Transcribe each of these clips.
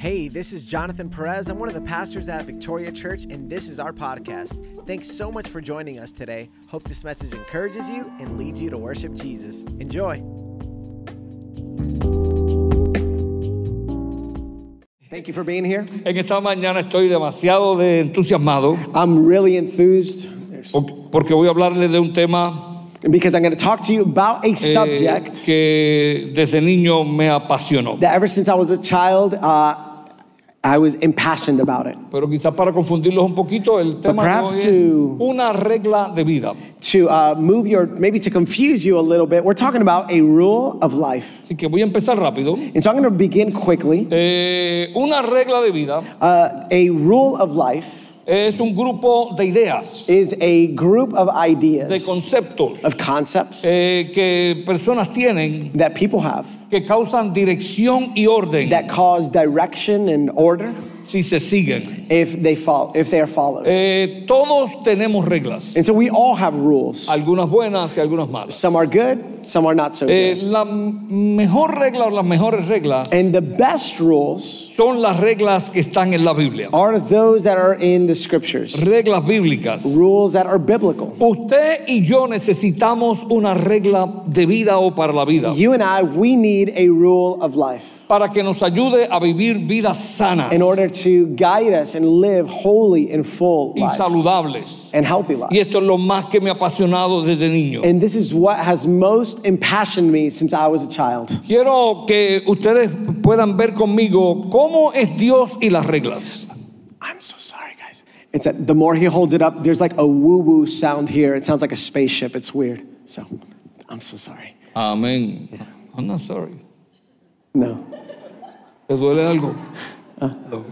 Hey, this is Jonathan Perez. I'm one of the pastors at Victoria Church, and this is our podcast. Thanks so much for joining us today. Hope this message encourages you and leads you to worship Jesus. Enjoy. Thank you for being here. En esta mañana estoy demasiado de entusiasmado I'm really enthused There's- porque voy a hablarles de un tema because I'm going to talk to you about a eh, subject que desde niño me apasionó. that ever since I was a child, uh, I was impassioned about it. Pero quizás para confundirlos un poquito, el tema de perhaps hoy es to- una regla de vida. To uh, move your, maybe to confuse you a little bit, we're talking about a rule of life. Así que voy a empezar rápido. And so I'm going to begin quickly. Eh, una regla de vida Uh, a rule of life es un grupo de ideas, is a group of de ideas, conceptos of concepts eh, que personas tienen that people have que causan dirección y orden. that cause direction and order si se siguen. if they fall, if they are followed. Eh, todos tenemos reglas, And so we all have rules. algunas buenas y algunas malas. Some are good, some are not so Eh, good. la mejor regla o las mejores reglas And the best rules son las reglas que están en la Biblia. are those that are in the scriptures, Reglas bíblicas. rules that are biblical. Usted y yo necesitamos una regla de vida o para la vida You and I, we need a rule of life para que nos ayude a vivir vidas sanas in order to guide us and live holy and full y lives saludables. and healthy Y lives. esto es lo más que me ha apasionado desde niño. And this is what has most impassioned me since I was a child. Quiero que ustedes puedan ver conmigo cómo es Dios y las reglas. I'm so sorry, guys. It's that the more he holds it up, there's like a woo woo sound here. It sounds like a spaceship. It's weird. So I'm so sorry. Amén. I'm not sorry. No. ¿Te duele algo? No.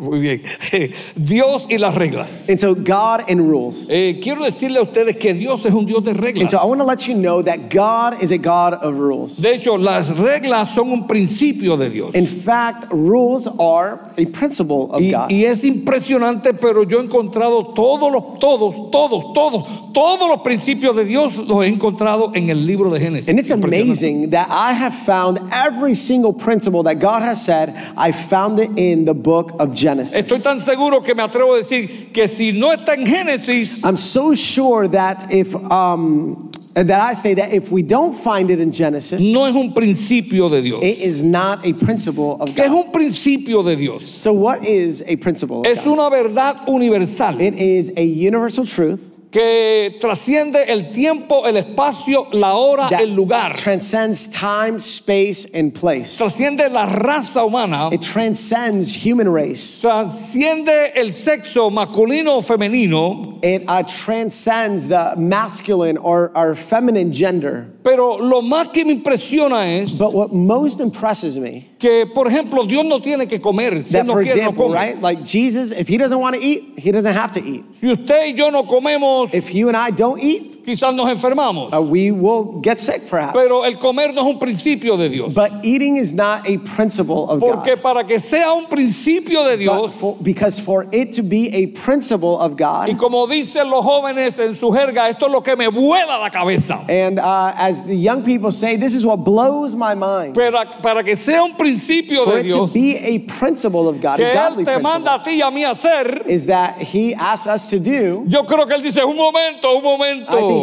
Muy bien. Dios y las reglas. And so God and rules. Eh, quiero decirle a ustedes que Dios es un Dios de And reglas. so I want to let you know that God is a God of rules. De hecho, las reglas son un principio de Dios. In fact, rules are a principle of Y, God. y es impresionante, pero yo he encontrado todos los, todos, todos, todos, todos los principios de Dios los he encontrado en el libro de Génesis. And it's amazing that I have found every single principle that God has said, I found it in the book of Genesis. Estoy tan seguro que me atrevo a decir que si no está en Génesis, I'm so sure that if um, that I say that if we don't find it in Genesis, no es un principio de Dios. it is not a principle of ¿Qué es God. un principio de Dios? So what is a principle of Es God? una verdad universal It is a universal truth que trasciende el tiempo, el espacio, la hora, that el lugar. transcends time, space, and place. Trasciende la raza humana, It transcends human race. trasciende el sexo masculino o femenino, It uh, transcends the masculine or, or feminine gender. pero lo más que me impresiona es But what most impresses me, que, por ejemplo, Dios no tiene que comer. Si that no for quiere, no example, come. right, like Jesus, if he doesn't want to eat, he doesn't have to eat. Si usted y yo no comemos, If you and I don't eat, quizás nos enfermamos. uh, we will get sick perhaps. Pero el comer no es un principio de Dios. But eating is not a principle of Porque God. para que sea un principio de Dios, for- because for it to be a principle of y God, como dicen los jóvenes en su jerga, esto es lo que me vuela la cabeza. and uh, as the young people say, this is what blows my mind. Pero para que sea un principio For de it to Dios, be a principle of God, que a Él godly te manda a ti y a mí a hacer, is that He asks us to do. yo creo que Él dice, un momento, un I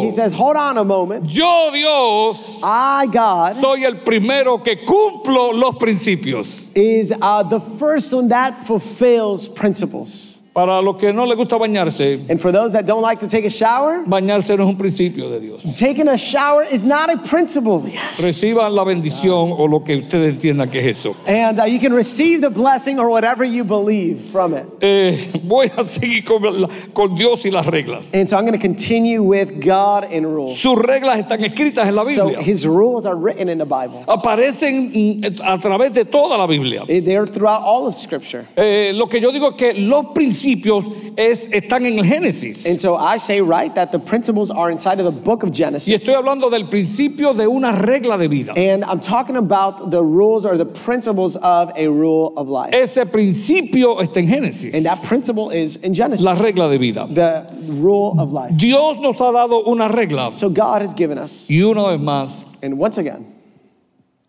He says, hold on a moment. Yo, Dios, I, God, soy el primero que cumplo los principios. is uh, the first one that fulfills principles. Para los que no les gusta bañarse, And for those that don't like to take a shower, bañarse no es un principio de Dios. taking a shower is not a principle. Reciban la bendición o lo que ustedes entiendan que es eso. And uh, you can receive the blessing or whatever you believe from it. Eh, voy a seguir con, la- con Dios y las reglas. And so I'm going to continue with God and rules. Sus reglas están escritas en la So Biblia. his rules are written in the Bible. Aparecen mm, a través de toda la Biblia. They're throughout all of Scripture. Eh, lo que yo digo es que los principios es, están en el Génesis. And so I say, right, that the principles are inside of the book of Y Genesis. estoy hablando del principio de una regla de vida. And I'm talking about the rules or the principles of a rule of life. Ese principio está en Génesis. And that principle is in Genesis, La regla de vida. the rule of life. Dios nos ha dado una regla. So God has given us, Y una vez más, and once again,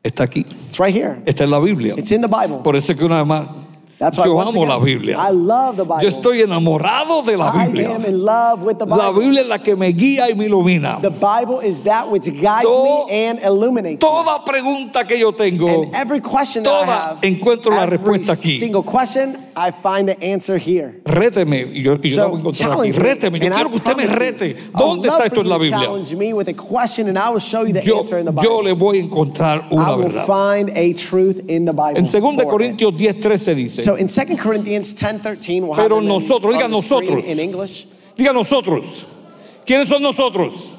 Está aquí. It's right here. Está en la Biblia. It's in the Bible. Por eso es que una vez más, That's why yo amo again, la Biblia. I love the Bible. Yo estoy enamorado de la I Biblia. am in love with the Bible. La Biblia es la que me guía y me ilumina. The Bible is that which guides To- me and illuminates me. Toda pregunta que yo tengo, And every question that I toda have, encuentro la respuesta aquí. single question, I find the answer here. réteme. Y yo, y yo la voy a encontrar aquí. me, Réteme. Yo I quiero que usted me rete. I ¿Dónde está esto en la Biblia? Challenge me with a question, and I will show you the Yo, answer in the yo Bible. le voy a encontrar I una will verdad. find a truth in the Bible. En 2 for it. Corintios 10, 13 dice. So in 2 Corinthians 10:13, we'll Pero nosotros, diga nosotros. in English. Diga nosotros. ¿Quiénes son nosotros?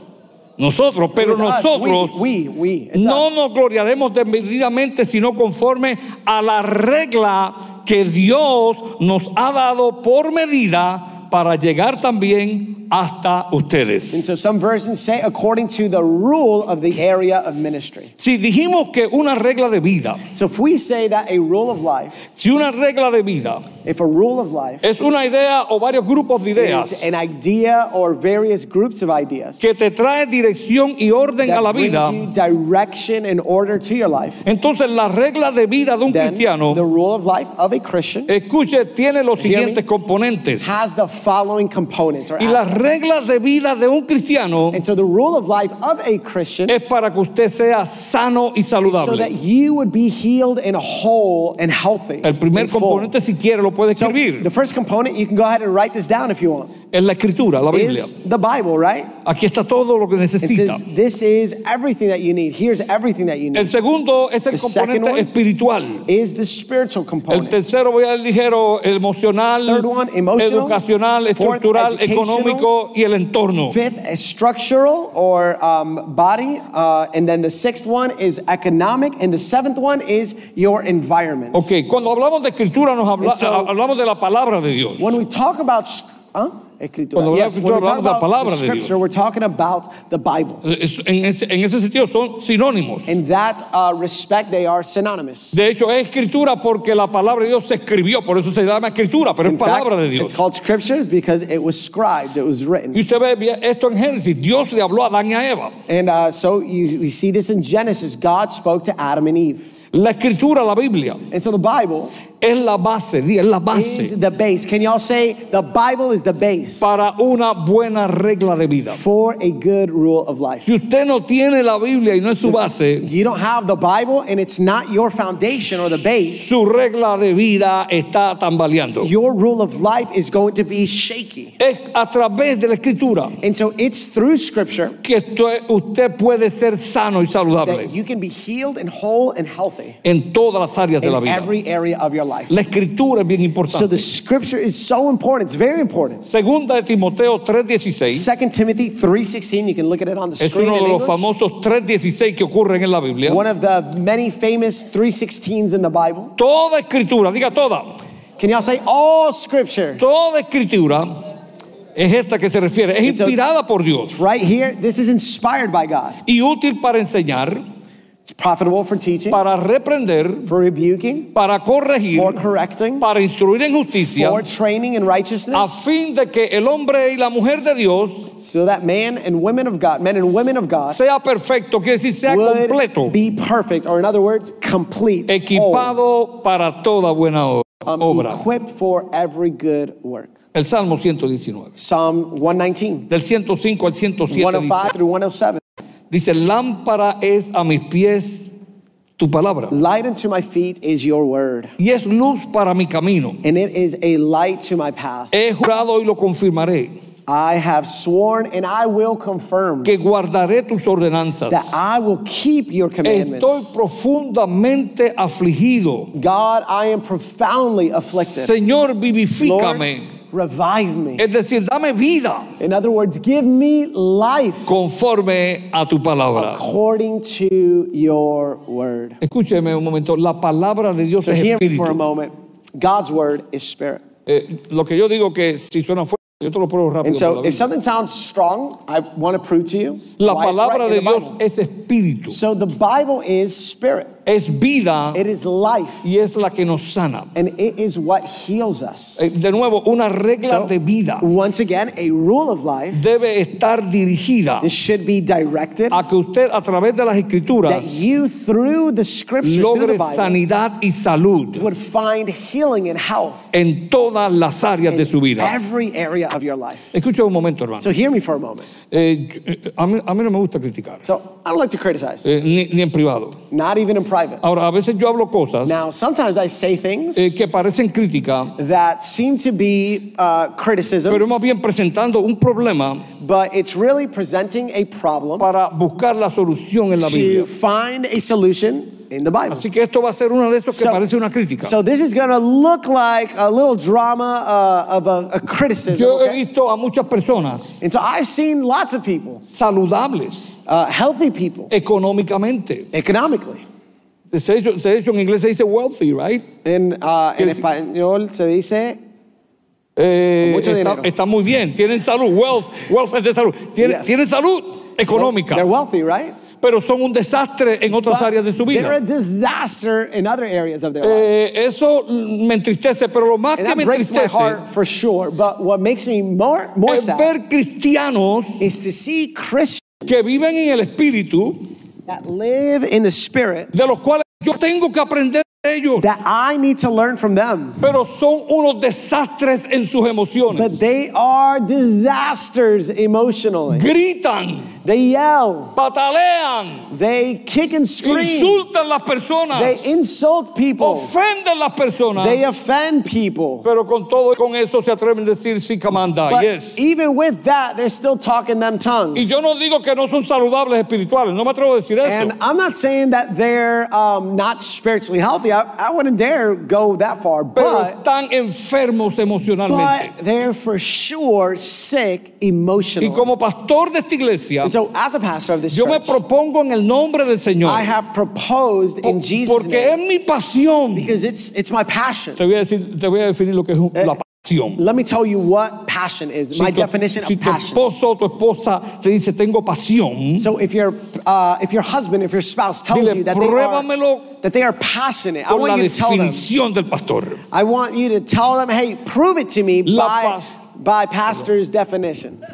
Nosotros, pero nosotros we, we, we. No us. nos gloriaremos desmedidamente, sino conforme a la regla que Dios nos ha dado por medida para llegar también hasta And ustedes. so some versions say according to the rule of the area of ministry. Si dijimos que una regla de vida, So if we say that a rule of life, si una regla de vida if a rule of life es una idea o varios grupos de ideas is an idea or various groups of ideas que te trae dirección y orden a that la brings vida, you direction and order to your life, entonces la regla de vida de un then cristiano the rule of life of a Christian Escuche, tiene los Hear me? siguientes componentes. has the following components or Y las aspects. Reglas de vida de un cristiano And so the rule of life of a Christian es para que usted sea sano y is so that saludable. you would be healed and whole and healthy. El primer componente, si quiere, lo puede So escribir. the first component, you can go ahead and write this down if you want, Es la escritura, la Biblia. is the Bible, right? Aquí está todo lo que It necesita. says this is everything that you need. Here's everything that you El need. segundo es el The componente one espiritual. Is the spiritual El tercero, voy a ligero, el emocional, Third one, emotional. educacional, estructural, económico y el entorno. Fifth is structural or um, body, uh, and then the sixth one is economic, and the seventh one is your environment. Ok, cuando hablamos de escritura nos habla- so- hablamos de la palabra de Dios. When we talk about huh? Escritura. Cuando Yes, hablamos de when we escritura, talk hablamos de la palabra de Dios. we're talking about the Bible. Es- En ese, en ese sentido son sinónimos. In that uh, respect, they are synonymous. De hecho, es escritura porque la palabra de Dios se escribió, por eso se llama escritura, pero es In fact, palabra de Dios. it's called scripture because it was scribed, it was written. Y usted ve esto en Génesis, Dios le habló a Adán y a Eva. And uh, so you, we see this in Genesis. God spoke to Adam and Eve. La escritura, la Biblia, And so the Bible es la base, es la is base the base. Can y'all say the Bible is the base para una buena regla de vida. for a good rule of life? Si usted no tiene la Biblia y no es su base, You don't have the Bible and it's not your foundation or the base. su regla de vida está tambaleando. Your rule of life is going to be shaky. Es a través de la escritura And so it's through scripture que esto- usted puede ser sano y saludable that you can be healed and whole and healthy en todas las áreas de la in vida. every area of your life. La escritura es bien So importante. the scripture is so important. It's very important. Segunda de Timoteo 3:16 2 Timothy 3:16, you can look at it on the es screen uno in de los famosos 3:16 que ocurren en la Biblia. One of the many famous 316s in the Bible. Toda escritura, diga toda, Can y'all say all scripture? toda escritura es esta que se refiere, es inspirada por Dios Right here, this is inspired by God. y útil para enseñar, It's profitable for teaching, para reprender, for rebuking, para corregir, for correcting, para instruir en justicia, for training in a righteousness, fin de que el hombre y la mujer de Dios so that man and women of God, men and women of God, sea perfecto, quiere decir sea completo, be perfect, or in other words, complete, whole, equipado para toda buena um, obra. equipped for every good work. El Salmo 119, Psalm 119, del 105 al 107 105 dice, through 107. Dice, lámpara es a mis pies tu palabra Light unto my feet is your word, y es luz para mi camino. and it is a light to my path. He jurado y lo confirmaré, I have sworn and I will confirm que guardaré tus ordenanzas. that I will keep your Estoy commandments. profundamente afligido. God, I am profoundly afflicted. Señor, Lord, vivifícame. Revive me. Es decir, dame vida In other words, give me life conforme a tu palabra. according to your word. Escúcheme un momento, la palabra de Dios So es hear me for a moment. God's word is spirit. Eh, lo que yo digo que si suena fuerte, yo te lo pruebo rápido. And so if something sounds strong, I want to prove to you La it's right palabra de Dios es espíritu. So the Bible is spirit. Es vida it is life, y es la que nos sana. and it is what heals us. Eh, De nuevo, una regla So, de vida once again, a rule of life. debe estar dirigida This should be directed a que usted a través de las escrituras that you, through the scriptures, through logre the Bible, sanidad y salud would find healing and health en todas las áreas de su vida. every area of your life. Escucha un momento, hermano. So hear me for a moment. Eh, eh, a, mí, a mí no me gusta criticar, So I don't like to criticize, eh, ni, ni en privado. not even in private. Ahora, a veces yo hablo cosas Now, sometimes I say things eh, que parecen crítica, that seem to be uh, criticisms, pero más bien presentando un problema but it's really presenting a problem para buscar la solución en la to Biblia. find a solution in the Bible. Así que esto va a ser uno de esos que So- parece una crítica. So this is going to look like a little drama uh, of a, a criticism. Yo he okay? visto a muchas personas And so I've seen lots of people, saludables uh, healthy people, económicamente. economically. De hecho, de hecho, en inglés se dice wealthy, right? En, uh, en español se dice Eh, Mucho está, dinero. está muy bien, tienen salud, wealth, wealth es de salud, tienen, Yes. tienen salud económica, They're wealthy, right? pero son un desastre en otras But áreas de su They're a vida. disaster in other areas of their life. Eh, eso me entristece, pero lo más And que me entristece for sure. But what makes me more, more es sad ver cristianos is to see Christians que viven en el espíritu, that live in the spirit de los cuales yo tengo que aprender de ellos, that I need to learn from them. pero son unos desastres en sus emociones. But they are disasters emotionally. Gritan, They yell, patalean, they kick and scream, insultan las personas, they insult people, ofenden las personas. they offend people. Pero con todo y con eso se atreven a decir sí, comanda, But yes. even with that, they're still talking them Y tongues. yo no digo que no son saludables espirituales, no me atrevo a decir eso. And I'm not saying that they're um, not spiritually healthy. I, I wouldn't dare go that far. Pero But, están enfermos emocionalmente. but they're for sure sick emotionally. Y como pastor de esta iglesia, And so, as a pastor of this yo me church, propongo en el nombre del Señor. I have proposed in Jesus' Porque es mi pasión. because it's it's my passion. Te voy a decir, te voy a definir lo que es eh, la pasión. Let me tell you what passion is. Si My tu, definition si of tu passion. esposo o tu esposa te dice tengo pasión, So if your uh, if your husband, if your spouse tells Dile, you that they are that they are passionate, I want you to tell them. del pastor. I want you to tell them, hey, prove it to me La by pas- by pastor's definition.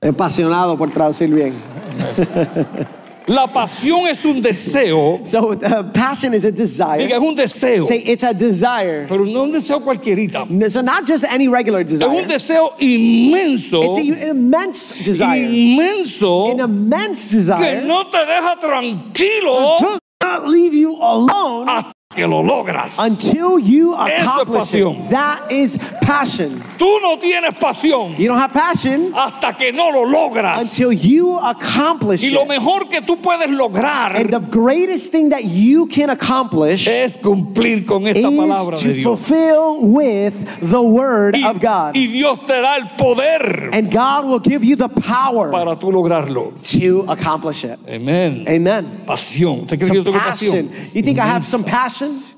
Apasionado por traducir bien. La pasión es un deseo, So uh, passion is a diga, desire. es un deseo, Say it's a desire. pero no un deseo cualquierita. So not just any regular Es un desire. deseo inmenso, It's an immense desire. inmenso, An immense que desire. no te deja tranquilo does not leave you alone que lo logras. until you Eso es accomplish pasión. it. That is passion. Tú no tienes pasión You don't have passion hasta que no lo logras. until you accomplish Y lo it. mejor que tú puedes lograr And the greatest thing that you can accomplish es cumplir con esta palabra is de to Dios. fulfill with the word Y, of God. y Dios te da el poder And God will give you the power para tú lograrlo. to accomplish it. Amén. Amen. Pasión. ¿Usted cree que yo Some tengo passion. pasión? You think I have some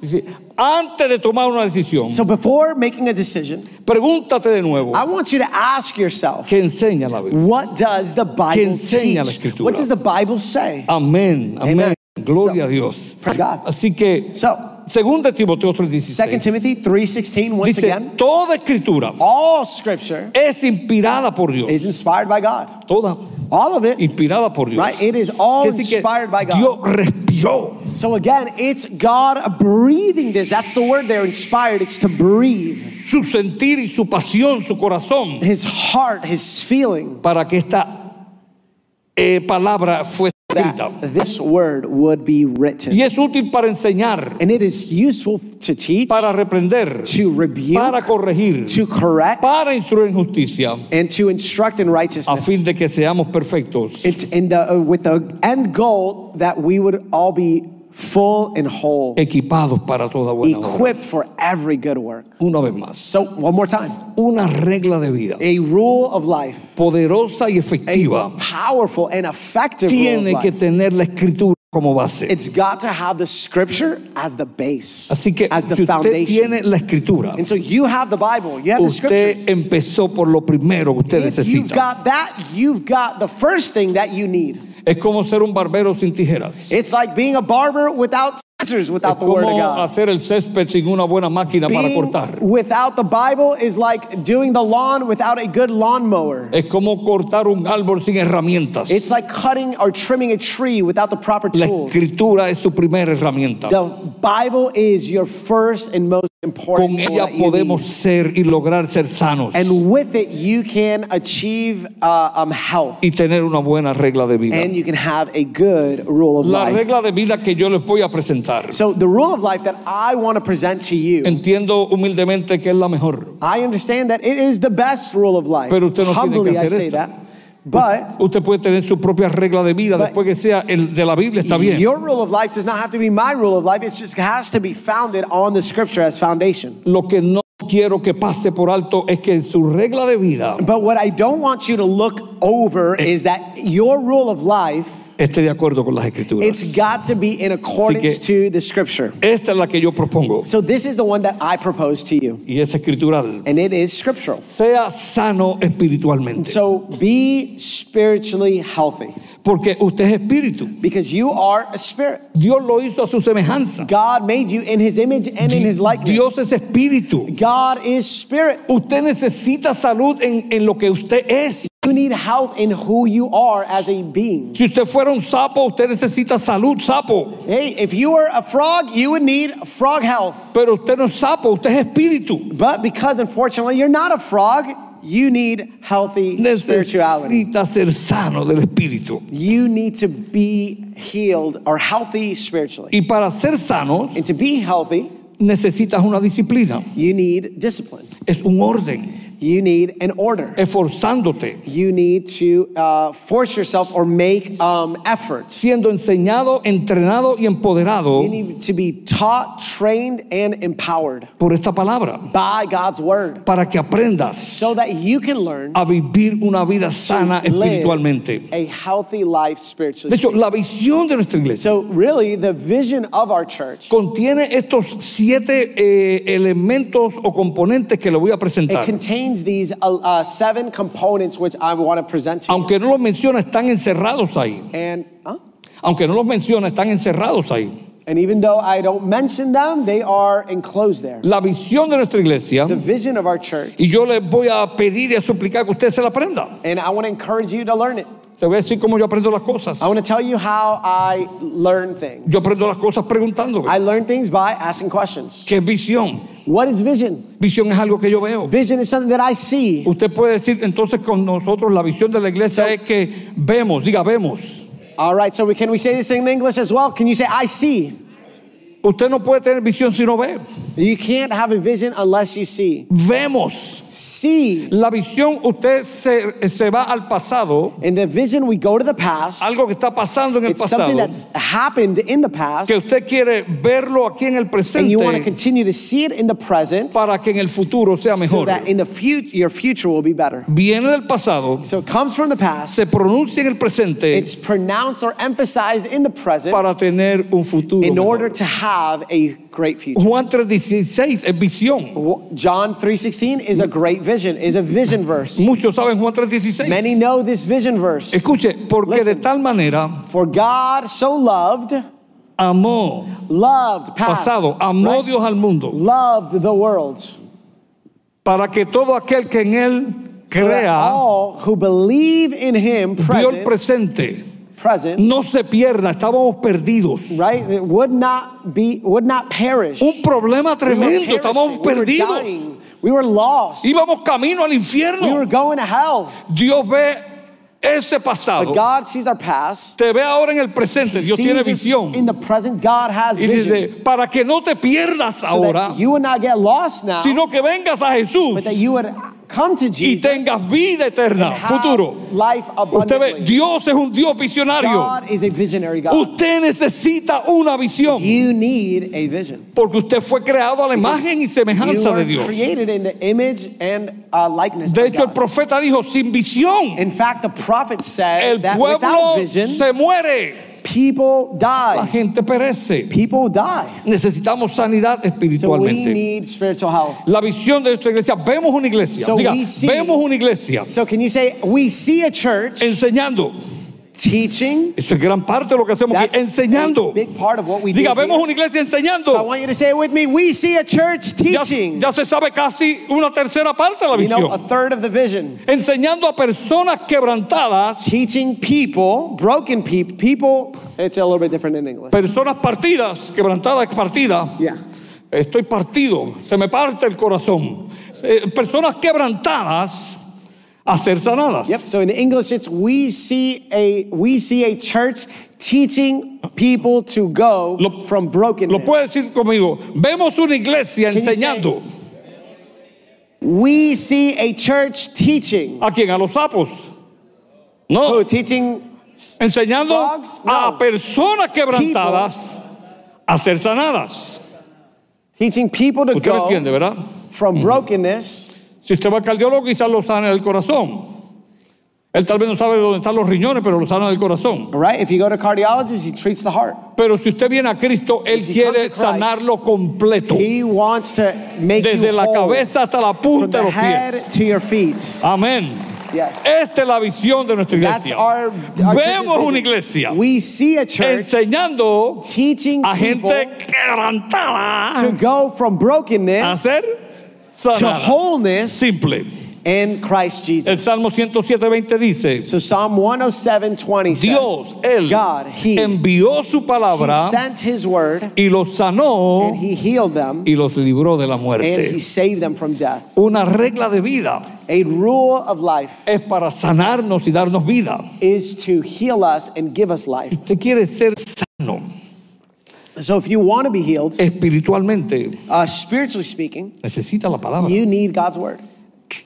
Dice, Antes de tomar una decisión, So before making a decision, pregúntate de nuevo, I want you to ask yourself, ¿qué enseña la Biblia? what does the Bible enseña la teach? Escritura? What does the Bible say? Amén, amén. Amen. Gloria So, a Dios. praise God. Así que, So, según de Timoteo 2 3:16, Timothy 3:16 once dice, again, toda escritura all scripture es inspirada por Dios. is inspired by God. Toda All of it. inspirada por Dios. Right? It is all Quiere decir que inspired by God. Dios respiró. So again, it's God breathing this. That's the word there, inspired. It's to breathe. su sentir y su pasión, su corazón, His heart, his feeling para que esta eh, palabra fuese escrita. this word would be written. Y es útil para enseñar, And it is useful to teach, para reprender, to rebuke, para corregir, to correct, para instruir en justicia, and to instruct in a fin de que seamos perfectos, It, in the, uh, with the end goal that we would all be full and whole, equipados para toda buena obra. equipped for every good work. Una vez más, So, one more time una regla de vida a rule of life, poderosa y a efectiva powerful and effective rule of que life. tener la escritura como base. It's got to have the scripture as the base, Así que as the usted foundation. tiene la escritura, And so you have the Bible, you have the usted scriptures. empezó por lo primero que usted If you've got that, you've got the first thing that you need. Es como ser un barbero sin tijeras. It's like being a barber without scissors, Es without the word of God. hacer el césped sin una buena máquina para Being cortar. without the Bible is like doing the lawn without a good lawnmower. Es como cortar un árbol sin herramientas. It's like cutting or trimming a tree without the proper La tools. escritura es tu primera herramienta. The Bible is your first and most Con ella podemos ser y lograr ser sanos And with it, you can achieve uh, um, health y tener una buena regla de vida. and you can have a good rule of La life. regla de vida que yo les voy a presentar, So, the rule of life that I want to present to you, entiendo humildemente que es la mejor. I understand that it is the best rule of life. Pero usted no tiene que Humbly, I say esto. that. But Usted puede tener su propia regla de vida But- después que sea el de la Biblia, está bien. your rule of life does not have to be my rule of life. It just has to be founded on the scripture as foundation. Lo que no quiero que pase por alto es que su regla de vida But what I don't want you to look over is that your rule of life, esté de acuerdo con las escrituras. it's got to be in accordance to the scripture. Esta es la que yo propongo So this is the one that I propose to you, y es escritural. and it is scriptural. Sea sano espiritualmente, So be spiritually healthy porque usted es espíritu. because you are a spirit. Dios lo hizo a su semejanza. God made you in his image and in his likeness. Dios es espíritu. God is spirit. Usted necesita salud en, en lo que usted es. You need health in who you are as a being. Si usted fuera un sapo, usted necesita salud, sapo. Hey, if you were a frog, you would need frog health. Pero usted no es sapo, usted es espíritu. But because unfortunately you're not a frog, you need healthy spirituality. Necesita ser sano del espíritu. You need to be healed or healthy spiritually. Y para ser sanos, And to be healthy, necesitas una disciplina. you need discipline. Es un orden. You need an order. Esforzándote, You need to uh, force yourself or make um, efforts. siendo enseñado, entrenado y empoderado You need to be taught, trained, and empowered por esta palabra. by God's word Para que aprendas so that you can learn a vivir una vida sana espiritualmente. a healthy life De spiritually. hecho, la visión de nuestra iglesia So, really, the vision of our church contiene estos siete eh, elementos o componentes que le voy a it presentar. Contains these uh, uh, seven components which I want to present to you. Aunque no los menciona, están encerrados ahí. And huh? Aunque no los menciona, están encerrados ahí. and even though I don't mention them, they are enclosed there. La visión de nuestra iglesia, The vision of our church, y yo les voy a pedir y a suplicar que usted se la aprenda. and I want to encourage you to learn it. Te voy a decir cómo yo aprendo las cosas. I want to tell you how I learn things. Yo aprendo las cosas preguntando. I learn things by asking questions. ¿Qué es visión? What is vision? Visión es algo que yo veo. Vision is something that I see. Usted puede decir entonces con nosotros la visión de la iglesia es que vemos, diga vemos. All right, so we, can we say this in English as well? Can you say I see? Usted no puede tener visión si no ve. You can't have a vision unless you see. Vemos. See. La visión, usted se, se va al pasado, In the vision, we go to the past. algo que está pasando en el It's something pasado, that's happened in the past, que usted quiere verlo aquí en el and you want to presente continue to see it in the present para que en el futuro sea so mejor. that in the future, your future will be better. Viene del pasado, So it comes from the past. se pronuncia en el presente It's pronounced or emphasized in the present para tener un futuro. in mejor. order to have a great future. Juan 3:16 es visión. John 3:16 is a great vision, is a vision verse. Muchos saben Juan 3:16. Many know this vision verse. Escuche, porque de Listen. tal manera For God so loved, amó, loved, past, pasado, amó right? Dios al mundo, loved the world. para que todo aquel que en él So crea, all who believe in him, vio el present, presente, present, no se pierda, estábamos perdidos. right? It would not be, would not perish. Un problema We tremendo, estábamos. We were perdidos. dying. We were lost. Íbamos camino al We were infierno. going to hell. Dios ve ese pasado, But God sees our past. te ve ahora en el presente, Dios sees tiene visión. In the present, God has Y vision. dice, para que no te pierdas so ahora, that you would not get lost now, sino que vengas a Jesús but that you would y Jesus tengas vida eterna, futuro. life Usted ve. Dios es un Dios visionario. God is a visionary God. Usted necesita una visión, You need a vision. porque usted fue creado a la imagen y semejanza de Dios. created in the image and uh, De hecho, el profeta dijo, sin visión, In fact, the prophet said el pueblo vision, se muere, people la die. gente perece. People die. Necesitamos sanidad So we espiritualmente. need spiritual health. La visión de nuestra iglesia, vemos una iglesia, So diga, we see- vemos una iglesia So can you say, we see a church enseñando, teaching. Eso es gran parte de lo que hacemos aquí, enseñando. big part of what we Diga, vemos una iglesia So I enseñando. want you to say it with me. We see a church Ya, teaching. ya se sabe casi una tercera parte de la You know, a visión. third of the vision. Enseñando a personas quebrantadas, Teaching people, broken people, people, it's a little bit different in English. personas partidas, quebrantadas, partidas. Yeah. Estoy partido, se me parte el corazón. Eh, Personas quebrantadas a ser sanadas. Yep. So in English, it's we see a we see a church teaching people to go Lo- from Lo brokenness. puede decir conmigo. Vemos una iglesia say- enseñando. We see a church teaching. ¿A quién? ¿A los sapos? Who No. Oh, teaching? Enseñando Frogs? a No. personas quebrantadas a ser sanadas. Teaching people to Usted go entiende, from brokenness. Si usted va al cardiólogo, quizás lo sana del corazón. Él tal vez no sabe dónde están los riñones, pero lo sana del corazón. Right? If you go to cardiologist, he treats the heart. Pero si usted viene a Cristo, Él quiere Christ, sanarlo completo. He wants to make Desde you la cabeza hasta la punta de los pies. head to your feet. Amén. Yes. Esta es la visión de nuestra That's iglesia. our, our Vemos una iglesia We see a church enseñando teaching a gente quebrantada to go from a brokenness ser to sanada. wholeness Simple. in Christ El Jesus. Salmo 107:20 dice, So Psalm 107, 20 says, Dios, Él, God, He, envió su he palabra sent His word y los sanó and He healed them y los libró de la and He saved them from death. Una regla de vida A rule of life es para sanarnos y darnos vida. is to heal us and give us life. Usted quiere ser sano So if you want to be healed, espiritualmente, uh, spiritually speaking, necesita la palabra. you need God's word.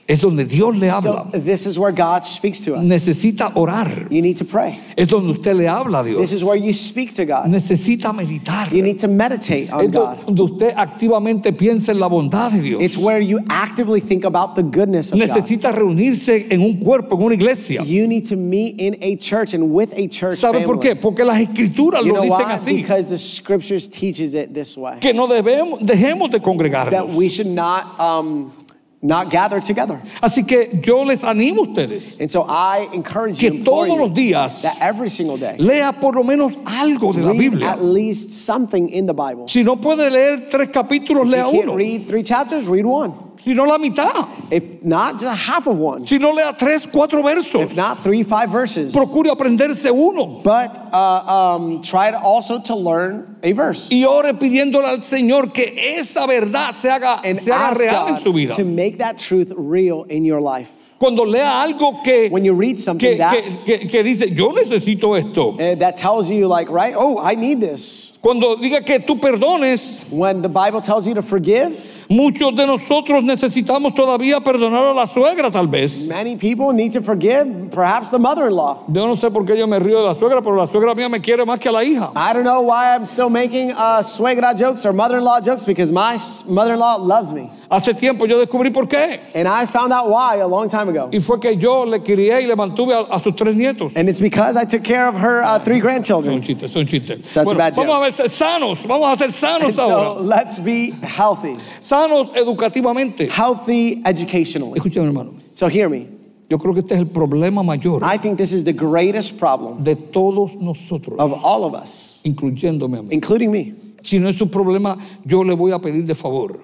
Es donde Dios le So habla. this is where God speaks to us. Necesita orar. You need to pray. Es donde usted le habla a Dios. This is where you speak to God. Necesita meditar. You need to meditate on Es God. donde usted activamente piensa en la bondad de Dios. It's where you actively think about the goodness of God. Necesita reunirse en un cuerpo, en una iglesia. You need to meet in a church and with a church ¿Sabe por qué? Porque las escrituras You lo dicen why? así. Because the scriptures teaches it this way. Que no debemos, dejemos de That congregarnos. we should not um, not gather together. Así que yo les animo a ustedes And so I encourage you, que implore todos you los días that every single day lea por lo menos algo de la Biblia. at least something in the Bible. Si no puede leer tres capítulos, If lea you can't uno. read three chapters, read one. Si no, la mitad. If not, just half of one. Si no, lea tres, cuatro versos. If not, three, five verses. Procure aprenderse uno. But uh, um, try to also to learn a verse Y ore pidiéndole al Señor que esa verdad se haga, and se haga real en su vida. to make that truth real in your life. Cuando lea algo que, When you read que, something que, that que- que dice, yo necesito esto. uh, that tells you like, right? Oh, I need this. Cuando diga que tú perdones, When the Bible tells you to forgive, muchos de nosotros necesitamos todavía perdonar a la suegra tal vez. many people need to forgive perhaps the mother-in-law. Yo no sé por qué yo me río de la suegra, pero la suegra mía me quiere más que a la hija. I don't know why I'm still making uh, suegra jokes or mother-in-law jokes because my mother-in-law loves me. Hace tiempo yo descubrí por qué. And I found out why a long time ago. Y fue que yo le crié y le mantuve a, a sus tres nietos. And it's because I took care of her uh, three Son grandchildren. chistes, son chistes. So that's a bad vamos a ser sanos, vamos a ser sanos so ahora. let's be healthy. Sanos educativamente. Healthy educationally. Escúchame, hermano. So hear me. Yo creo que este es el problema mayor I think this is the greatest problem de todos nosotros, of all of us, incluyéndome a mí. including me. Si no es su problema, yo le voy a pedir de favor.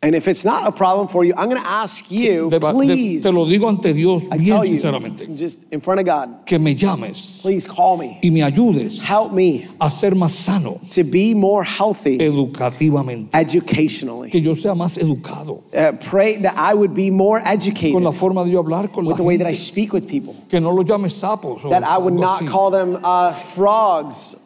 And if it's not a problem for you, I'm going to ask you, De- de- please, te lo digo ante Dios I bien tell you, just in front of God, que me llames please call me. y me ayudes Help me a ser más sano to be more healthy educativamente. educationally. Que yo sea más educado Uh, pray that I would be more con educated la forma de yo hablar con la with the way that I speak with people. Que no lo llame sapos That I would not así, call them uh, frogs.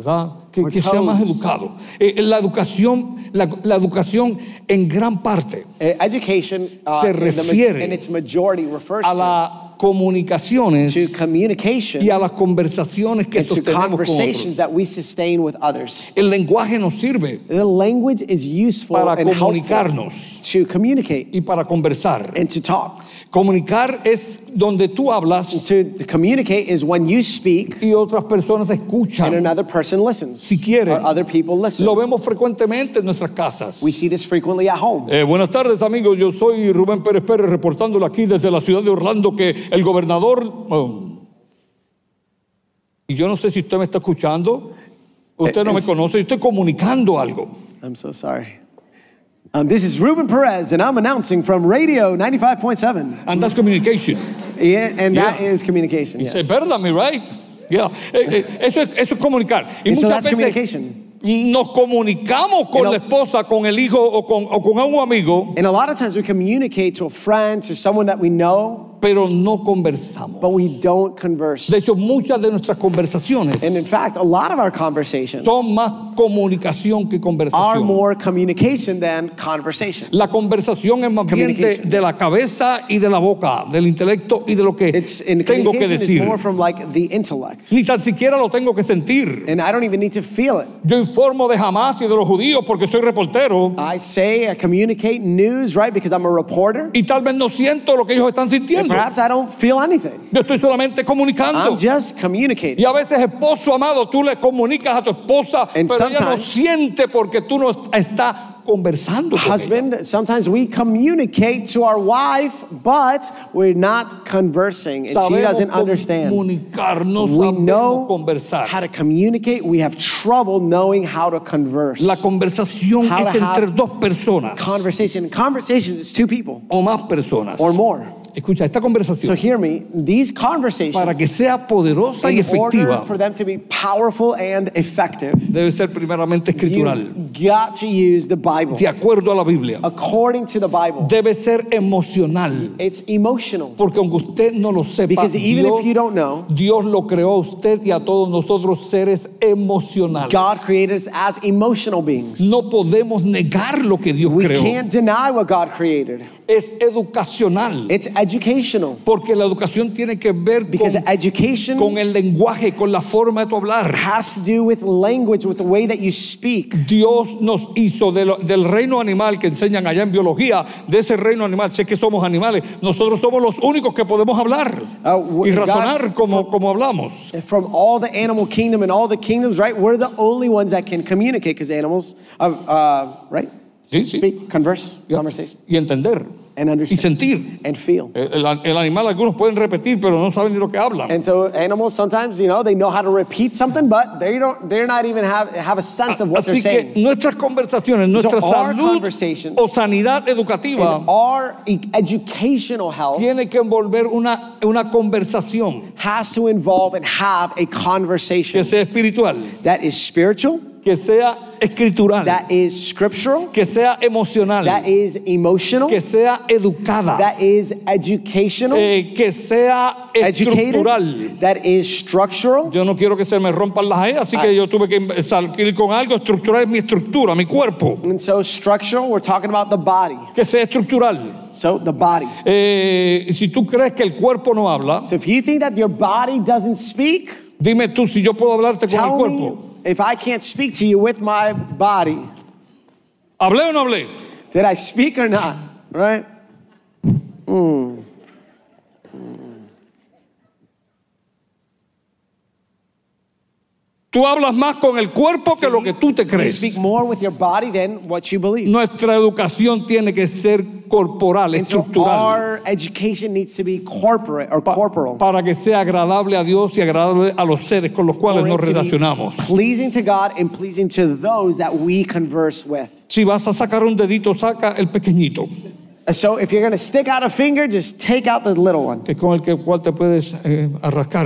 ¿Verdad? Que, sea más educado. Eh, la educación, la, la educación en gran parte Uh, education uh, Se refiere in its majority refers a las comunicaciones y a las conversaciones que sostenemos con conversations otros. that we sustain with others. El lenguaje nos sirve The language is useful para comunicarnos to communicate y para conversar. and to talk. Comunicar es donde tú hablas To, communicate is when you speak y otras personas and escuchan. another person listens. Si quieren. Or other people listen. Lo vemos frecuentemente en nuestras casas. We see this frequently at home. Eh, buenas tardes amigos, yo soy Rubén Pérez Pérez reportándole aquí desde la ciudad de Orlando que el gobernador... oh, Y yo no sé si usted me está escuchando, usted no me conoce, yo estoy comunicando algo. I'm so sorry. Um, this is Ruben Perez, and I'm announcing from Radio 95.7. And that's communication. Yeah, and that Yeah. is communication. Yes. It's better than me, right? Yeah. Eh, eh, Eso, es, eso es comunicar. Y And so muchas that's veces communication. nos comunicamos con You know- la esposa, con el hijo o con, o con un amigo, And a lot of times we communicate to a friend, to someone that we know, pero no conversamos. but we don't converse. De hecho, muchas de nuestras conversaciones And in fact, a lot of our conversations son más comunicación que are conversación. more communication than conversation. La conversación es más bien de, Communication. de la cabeza y de la boca, del intelecto y de lo que It's in tengo que communication is decir. more from like the intellect. Ni tan siquiera lo tengo que sentir. And I don't even need to feel it. Yo informo de Hamas y de los judíos porque soy reportero I say, I communicate news, right? Because I'm a reporter. y tal vez no siento lo que ellos están And sintiendo. perhaps I don't feel anything. Yo estoy solamente comunicando. I'm just communicating. Y a veces, esposo amado, tú le comunicas a tu esposa, And pero ella no sometimes- siente porque tú no estás conversando con ella. Husband, sometimes we communicate to our wife, but we're not conversing, and she Sabemos doesn't understand. We know conversar. how to communicate. We have trouble knowing how to converse. La conversación How es entre dos personas Conversation. Conversation is two people o más personas. or more. Escucha, esta So conversación, hear me. These conversations, para que sea poderosa y efectiva, for them to be powerful and effective, debe ser primeramente escritural, got to use the Bible de acuerdo a la Biblia. according to the Bible. Debe ser emocional, It's emotional porque aunque usted no lo sepa, because even Dios, if you don't know, Dios lo creó a usted y a todos nosotros seres emocionales. God created us as emotional beings. No podemos negar lo que Dios We creó. can't deny what God created. Es educacional, It's educational porque la educación tiene que ver because con, education con el lenguaje, con la forma de tu hablar. has to do with language, with the way that you speak. Dios nos hizo de lo- del reino animal que enseñan allá en biología, de ese reino animal, sé que somos animales, nosotros somos los únicos que podemos hablar Uh, y God- razonar como, como hablamos. From all the animal kingdom and all the kingdoms, right? We're the only ones that can communicate because animals, uh, uh, right? Sí, sí. Speak, converse, conversation, Y entender and y sentir. and feel. El, el animal algunos pueden repetir, pero no saben ni lo que hablan. And so animals sometimes, you know, they know how to repeat something, but they don't. They're not even have have a sense of what they're Así que saying. nuestras conversaciones, nuestra our salud o sanidad educativa our e- educational health tiene que envolver una, una conversación has to involve and have a que conversation sea espiritual, that is spiritual, que sea escritural, that is scriptural, que sea emocional, that is emotional, que sea educada, that is educational, eh, que sea estructural. that is structural. Yo no quiero que se me rompan las así Ah. que yo tuve que salir con algo. Estructural es mi estructura, mi cuerpo. And so structural, we're talking about the body. Que sea estructural. So the body. Eh, si tú crees que el cuerpo no habla, So if you think that your body doesn't speak, dime tú si yo puedo hablarte con el tell me cuerpo. if I can't speak to you with my body, ¿Hablé o no hablé? did I speak or not? Right? Hmm. Tú hablas más con el cuerpo que lo que tú te crees. speak more with your body than what you believe. Nuestra educación tiene que ser corporal, estructural, our education needs to be corporate or corporal. para que sea agradable a Dios y agradable a los seres con los cuales nos relacionamos. Pleasing to God and pleasing to those that we converse with. Si vas a sacar un dedito, saca el pequeñito, So if you're going to stick out a finger, just take out the little one. que con el que cual te puedes eh,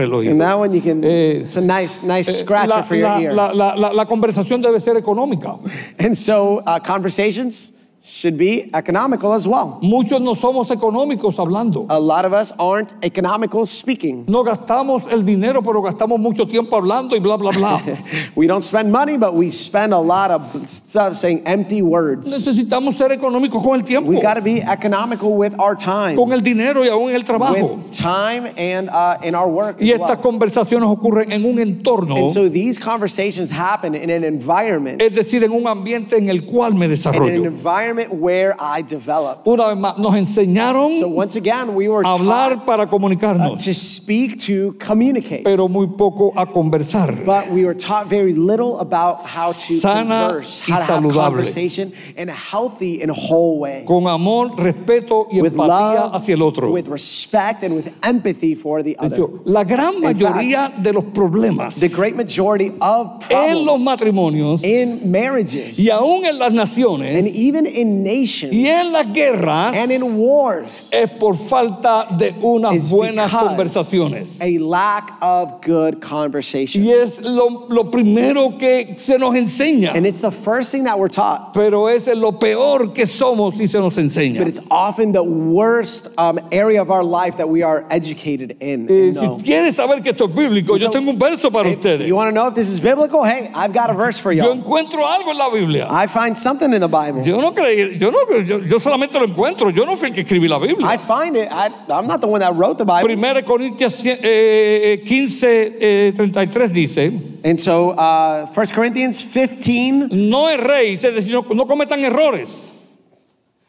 el oído. And that one you can, Eh, it's a nice, nice Eh, scratcher la, for your la- ear. la- la- la- la conversación debe ser económica. And so uh, conversations should be economical as well. Muchos no somos económicos hablando. A lot of us aren't economical speaking. No gastamos el dinero, pero gastamos mucho tiempo hablando y bla, bla, bla. We don't spend money, but we spend a lot of stuff saying empty words. Necesitamos ser económicos con el tiempo, We got to be economical with our time, con el dinero y aún en el trabajo. with time and uh, in our work. Y estas well. conversaciones ocurren en un entorno, And so these conversations happen in an environment, es decir, en un ambiente en el cual me in an desarrollo. environment environment where I develop. Una vez más, nos enseñaron So once again, we were a taught hablar para uh, comunicarnos, to speak, to communicate. pero muy poco a conversar. But we were taught very little about how to Sana converse, y how to have saludable. conversation in a healthy and whole way. Con amor, respeto y With empatía love, hacia el otro. with respect, and with empathy for the De other. hecho, la gran mayoría de los problemas The great majority of en los problems matrimonios in marriages y aún en las naciones and even in nations y en las guerras and in wars es por falta de unas buenas conversaciones. a lack of good conversation. Y es lo, lo primero que se nos enseña, And it's the first thing that we're taught. pero es lo peor que somos si se nos enseña. But it's often the worst um, area of our life that we are educated in. Eh, si quieres saber que esto es bíblico, yo tengo un verso para If ustedes. you want to know if this is biblical? Hey, I've got a verse for Yo y'all. encuentro algo en la Biblia. I find something in the Bible. Yo no creí, yo no, yo, yo solamente lo encuentro. Yo no fui el que escribí la Biblia. I find it. I, I'm not the one that wrote the Bible. Primera Corintios eh, 15, eh, 33 dice, And so, uh, 1 Corinthians 15, no erréis, es decir, no, no cometan errores.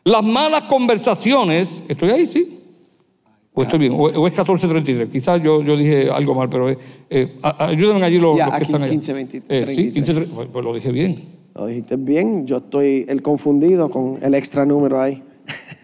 Las malas conversaciones, estoy ahí, sí. O estoy bien, o, es 14.33. Quizás yo, yo dije algo mal, pero eh, eh, a- ayúdenme allí los, Ya, los que aquí están allá. 15, 20, Eh, sí, 15, 33. pues, pues lo dije bien. Lo dijiste bien. Yo estoy el confundido con el extra número ahí.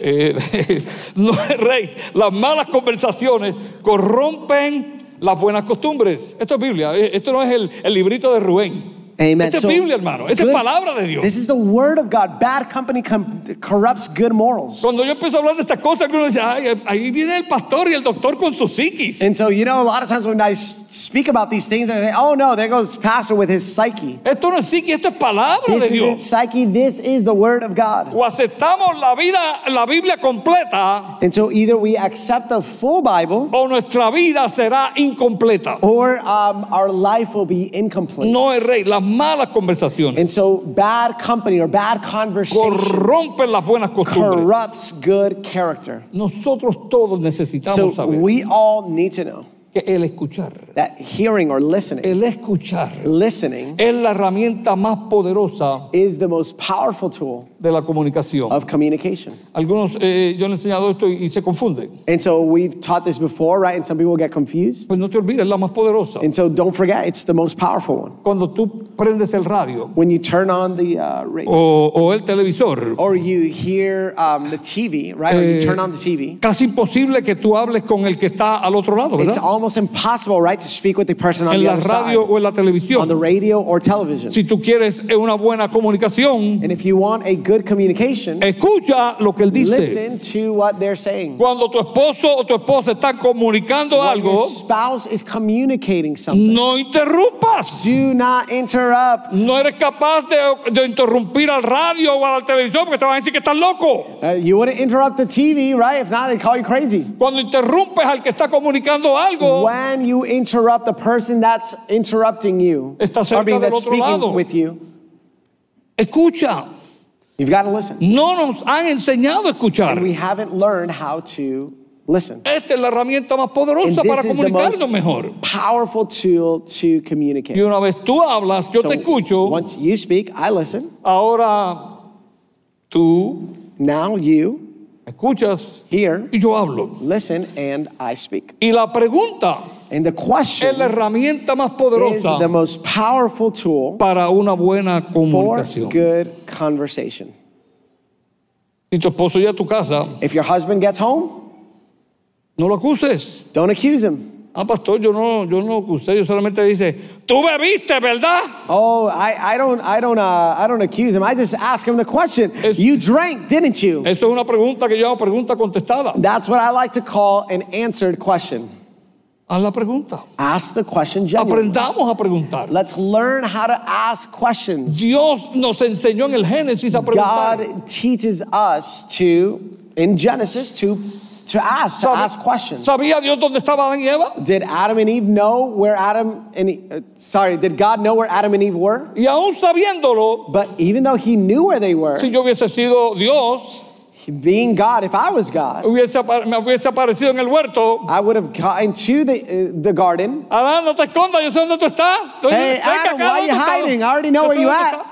Eh, no erréis. Las malas conversaciones corrompen las buenas costumbres. Esto es Biblia. eh, Esto no es el, el librito de Rubén. Amen. Esto es So, Biblia, hermano. Esto es good- palabra de Dios. This is the word of God. Bad company com- corrupts good morals. Cuando yo empiezo a hablar de estas cosas, que uno dice, Ay, ahí viene el pastor y el doctor con sus psiquis. And so, you know, a lot of times when I speak about these things, I say, oh no, there goes Pastor with his psyche. Esto no es psiquis, esto es palabra This de Dios. psyche, this is the word of God. O aceptamos la vida, la Biblia completa, And so either we accept the full Bible o nuestra vida será incompleta. or um, our life will be incomplete. No erréis. Las malas conversaciones And so bad company or bad conversation las buenas costumbres. corrupts good character. Nosotros todos necesitamos So saber we all need to know el escuchar, that hearing or listening, el escuchar listening es la herramienta más poderosa is the most powerful tool de la comunicación. of communication. Algunos, eh, yo le he enseñado esto y, y se confunden. And so we've taught this before, right? And some people get confused. Pues no te olvides, es la más poderosa. And so don't forget, it's the most powerful one. Cuando tú prendes el radio When you turn on the uh, radio o, o el televisor, or you hear um, the TV, right? Or you Eh, turn on the TV. casi imposible que tú hables con el que está al otro lado, It's ¿verdad? Almost impossible, right, to speak with the person on En the la other radio side, o en la on the radio or television. Si tú quieres una buena comunicación, And if you want a good communication, escucha lo que él dice. listen to what they're saying. Cuando tu esposo o tu esposa están comunicando When your spouse is communicating something, no interrumpas. do not interrupt. No eres capaz de, de interrumpir al radio o al televisor porque te van a decir que estás loco. Uh, you wouldn't interrupt the TV, right? If not, they call you crazy. Cuando interrumpes al que está comunicando algo, When you interrupt the person that's interrupting you, Está cerca or being del that's otro lado. speaking with you, escucha. you've got to listen. No nos han enseñado a And we haven't learned how to listen. Esta es la herramienta más poderosa para this is the comunicarnos mejor. powerful tool to communicate. Y una vez tú hablas, yo So te escucho. Once you speak, I listen. Ahora tú Now you escuchas hear, y yo hablo. listen, and I speak. Y la pregunta And the question es la herramienta más is the most powerful tool para una buena for good conversation. Si tu esposo llega a tu casa, If your husband gets home, no lo acuses. don't accuse him. Ah, pastor, yo no, yo no acusé, yo solamente dice, tú bebiste, ¿verdad? Oh, I, I don't, I don't, uh, I don't accuse him. I just ask him the question. Es- you drank, didn't you? Eso es una pregunta que yo llamo pregunta contestada. That's what I like to call an answered question. Haz la pregunta. Ask the question genuinely. Aprendamos a preguntar. Let's learn how to ask questions. Dios nos enseñó en el Génesis a preguntar. God teaches us to, in Genesis, to, to ask, to ¿Sabe- ask questions. ¿Sabía Dios dónde estaban Adán y Eva? Did Adam and Eve know where Adam and E- uh, sorry, did God know where Adam and Eve were? Y aún sabiéndolo, But even though he knew where they were, si yo hubiese sido Dios, being God, if I was God, hubiese, me hubiese aparecido en el huerto. I would have gotten to the, uh, the garden. Adán, no te escondas, yo sé dónde tú estás. Hey, Adam, why are you hiding? I already know where you at.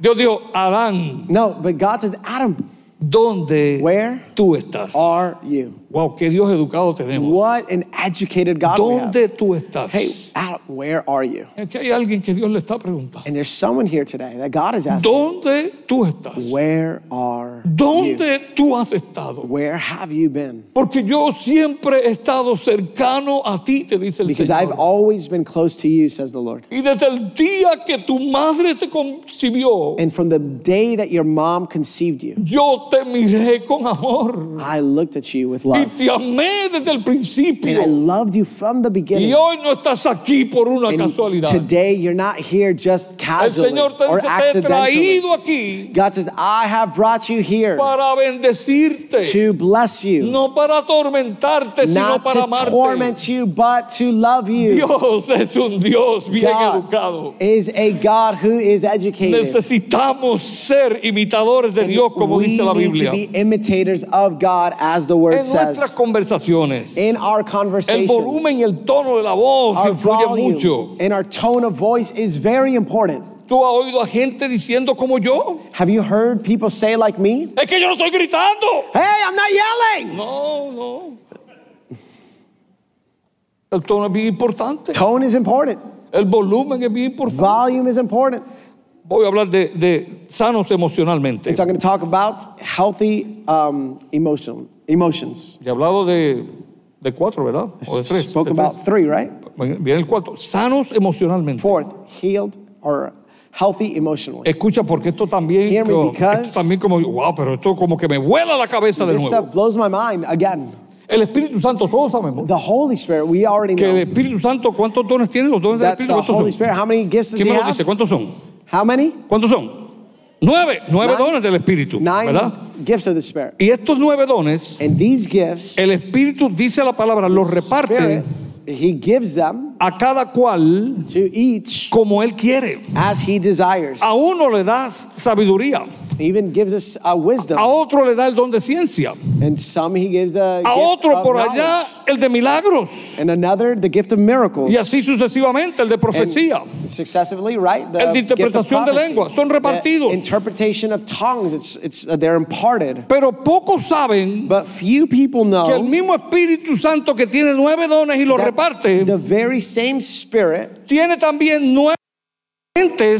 Dios dijo, Adán, No, but God says, Adam, ¿dónde where tú estás? are you? Wow, qué Dios educado tenemos. What an educated God. ¿Dónde tú estás? Hey, Adam, where are you? Que hay alguien que Dios le está preguntando. And there's someone here today that God is asking, ¿Dónde tú estás? where are you? Tú has estado? Where have you been? Porque yo siempre he estado cercano a ti, te dice el Because I've always been close to you, says the Lord. Y desde el día que tu madre te concibió, And from the day that your mom conceived you, yo te miré con amor I looked at you with y te amé desde el And I principio. loved you from the Y beginning. hoy no estás aquí por una And casualidad. today you're not here just El casually Señor te or dice, te he accidentally. traído aquí God says, I have brought you here para bendecirte, to bless you, no para atormentarte, sino not para to amarte. torment you, but to love you. Dios es un Dios bien educado. God is a God who is educated. Necesitamos ser imitadores de Dios, como we dice la need Biblia. to be imitators of God, as the word En nuestras conversaciones, In our el volumen y el tono de la voz our influye mucho. and our tone of voice is very important. ¿Tú has oído a gente diciendo como yo? Have you heard people say like me? Es que yo no estoy gritando. Hey, I'm not yelling. No, no. El tono es bien importante. Tone is important. El volumen es bien importante. Volume is important. Voy a hablar de, de sanos emocionalmente. And so I'm going to talk about healthy um, emotional emotions. Ya he hablado de, de cuatro, ¿verdad? O de tres. Spoke de tres. about three, right? Viene el cuarto. Sanos emocionalmente. Fourth, healed or healthy emotionally. Escucha, porque esto también, Hear me, como- esto también como, wow, pero esto como que me vuela la cabeza de This nuevo. stuff blows my mind again. El Espíritu Santo, todos sabemos The Holy Spirit, we already que el know Espíritu Santo, ¿cuántos dones tiene? Los dones del Espíritu, ¿cuántos son? Spirit, how many gifts does ¿Quién me lo dice? ¿Cuántos son? How many? ¿Cuántos son? Nueve, nueve Nine. dones del Espíritu, Nine ¿verdad? gifts of the Spirit. Y estos nueve dones, And these gifts, el Espíritu dice la palabra, los reparte Spirit, He gives them a cada cual to each como Él quiere. as He desires. A uno le da sabiduría, He even gives us a wisdom. a otro le da el don de ciencia, And some He gives a a gift otro of por knowledge. allá el de milagros And another, the gift of miracles. y así sucesivamente el de And successively, right? The El de interpretación de prophecy. lengua, son The interpretation of tongues, it's, it's, uh, they're imparted. Pero pocos saben But few people que el know mismo Espíritu Santo que tiene nueve dones y los that the very same Spirit tiene también nueve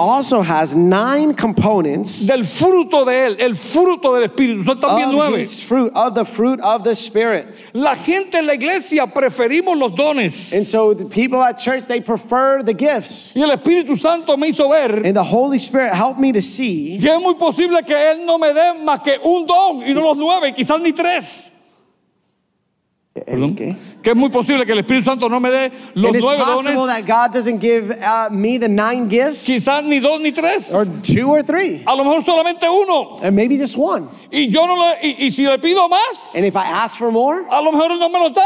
also has nine components del fruto de él, el fruto del Espíritu. Son también of nueve. his fruit, of the fruit of the Spirit. La gente en la iglesia preferimos los dones. And so the people at church, they prefer the gifts. Y el Espíritu Santo me hizo ver And the Holy Spirit helped me to see que es muy posible que Él no me dé más que un don y no los nueve, quizás ni tres. Okay. Que es muy posible que el Espíritu Santo no me dé los And it's nueve possible dones, that God doesn't give uh, me the nine gifts quizás ni dos ni tres. or two or three, A lo mejor solamente uno. and maybe just one. Y yo no le, y, y si le pido más, And if I ask for more, a lo mejor Él no me los da.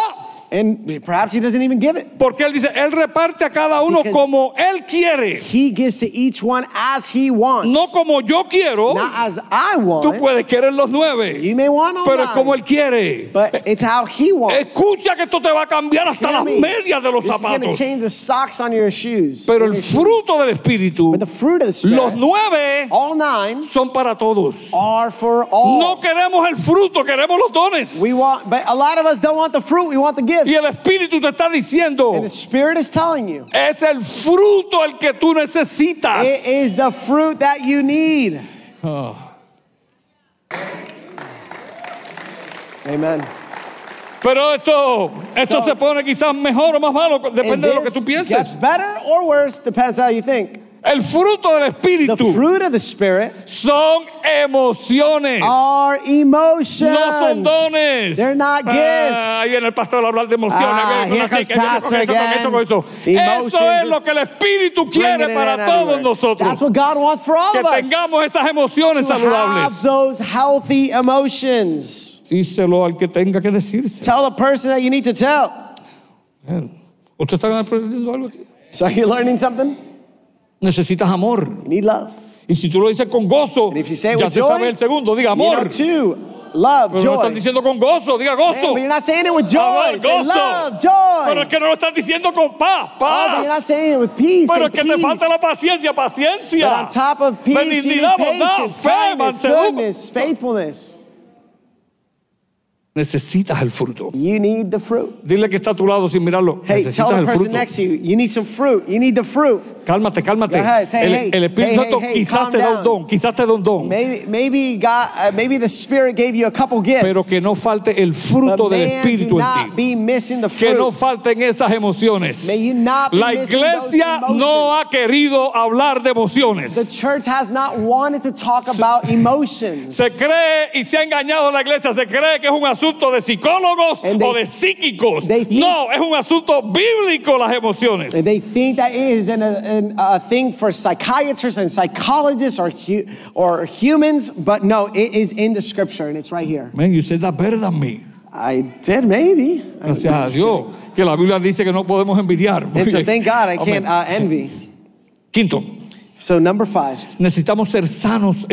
And perhaps He doesn't even give it, Porque Él dice, Él reparte a cada uno Because- como Él quiere, He gives to each one as He wants, no como yo quiero. not as I Tú want. puedes querer los nueve, You may want pero es como Él quiere. but it's how He wants. Escucha que esto te va a cambiar hasta las me. medias de los This is going to zapatos. change the socks on your shoes. Pero el shoes. fruto del Espíritu, But the fruit of the Spirit, los nueve all nine, son para todos. are for all. No queremos el fruto, queremos los dones. We want, but a lot of us don't want the fruit. We want the gifts. Y el Espíritu te está diciendo, And the Spirit is telling you, es el fruto el que tú necesitas. it is the fruit that you need. Amen. Pero esto, esto So- se pone quizás mejor o más malo, depende de lo que tú pienses. better or worse, depends how you think. El fruto del The Espíritu fruit of the Spirit son emociones. are emotions. No son dones. They're not gifts. Ah, ahí viene el pastor a hablar de emociones. Ah, que- que- here que- comes que- que- pastor eso, eso, es lo que el Espíritu quiere para todos nosotros. That's what God wants for all Que of us. tengamos esas emociones to saludables. have those healthy emotions. Díselo al que tenga que decirse. Tell the person that you need to tell. ¿Usted está aprendiendo algo aquí? So are you learning something? Necesitas amor. You need love. Y si tú lo dices con gozo, And if you say it ya with se joy, sabe el segundo. Diga You know, amor. love, Pero no lo joy. están diciendo con gozo, diga Man, gozo. but you're not saying it with joy. Say gozo. love, joy. Pero es que no lo están diciendo con paz, Oh, but you're not paz. saying it with peace. Pero es que te peace. falta la paciencia, But paciencia. on top of peace, Benignidad, bondad, fe, mansedumbre. faithfulness. Necesitas el fruto. You need the fruit. Dile que está a tu lado sin mirarlo. Hey, tell Necesitas the el person fruto. next to you, you need some fruit. You need the fruit. Cálmate, cálmate. Go ahead, say, el, hey, el Espíritu hey, Santo hey, hey, quizás te da un don, quizás te da un don. Maybe, maybe God, uh, maybe the Spirit gave you a couple gifts. Pero que no falte el fruto but del Espíritu en ti. be missing the Que fruit. no falten esas emociones. May you not be La iglesia those no ha querido hablar de The emociones. church has not wanted to talk about emotions. Se cree y se ha engañado la iglesia, se cree que es un asunto de psicólogos And they- o de psíquicos. think- no, es un asunto bíblico las emociones. And they think that it is an, an, a thing for psychiatrists and psychologists or, hu- or humans, but no, it is in the scripture and it's right here. Man, you said that better than me. I did maybe. Gracias a Dios, que la Biblia dice que no podemos envidiar. And so thank God I can't uh, envy. Quinto, So number five. necesitamos ser sanos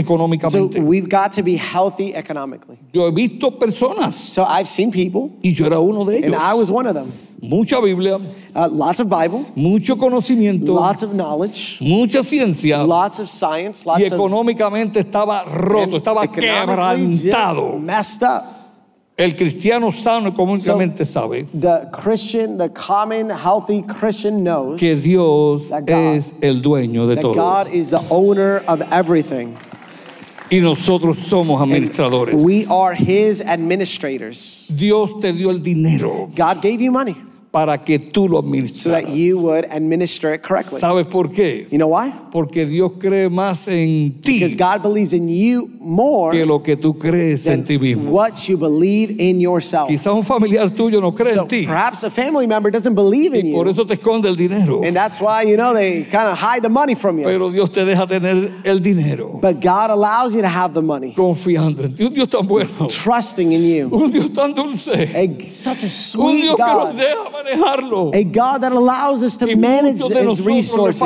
So we've got to be healthy economically. Yo he visto personas So I've seen people, y yo era uno de ellos. and I was one of them. Mucha Biblia, Uh, lots of Bible, mucho conocimiento, lots of knowledge, mucha ciencia lots of science, y lots of económicamente estaba roto, estaba economically just quebrantado. messed up. El cristiano sano económicamente sabe The Christian, the common healthy Christian knows que Dios That God- es el dueño de todo God is the owner of everything. y nosotros somos And administradores. we are his administrators. Dios te dio el dinero God gave you money para que tú lo so that you would administer it correctly. ¿Sabes por qué? You know why? Porque Dios cree más en ti Because God believes in you more que lo que tú crees en than ti mismo. what you believe in yourself. Quizás un familiar tuyo no cree So en ti perhaps a family member doesn't believe in y por you. eso te esconde el dinero. And that's why, you know, they kind of hide the money from you. Pero Dios te deja tener el dinero But God allows you to have the money, confiando en ti. Un Dios tan bueno, trusting in you. un Dios tan dulce, A, such a un sweet Dios que nos God. deja manejarlo. A God that allows us to manage His resources.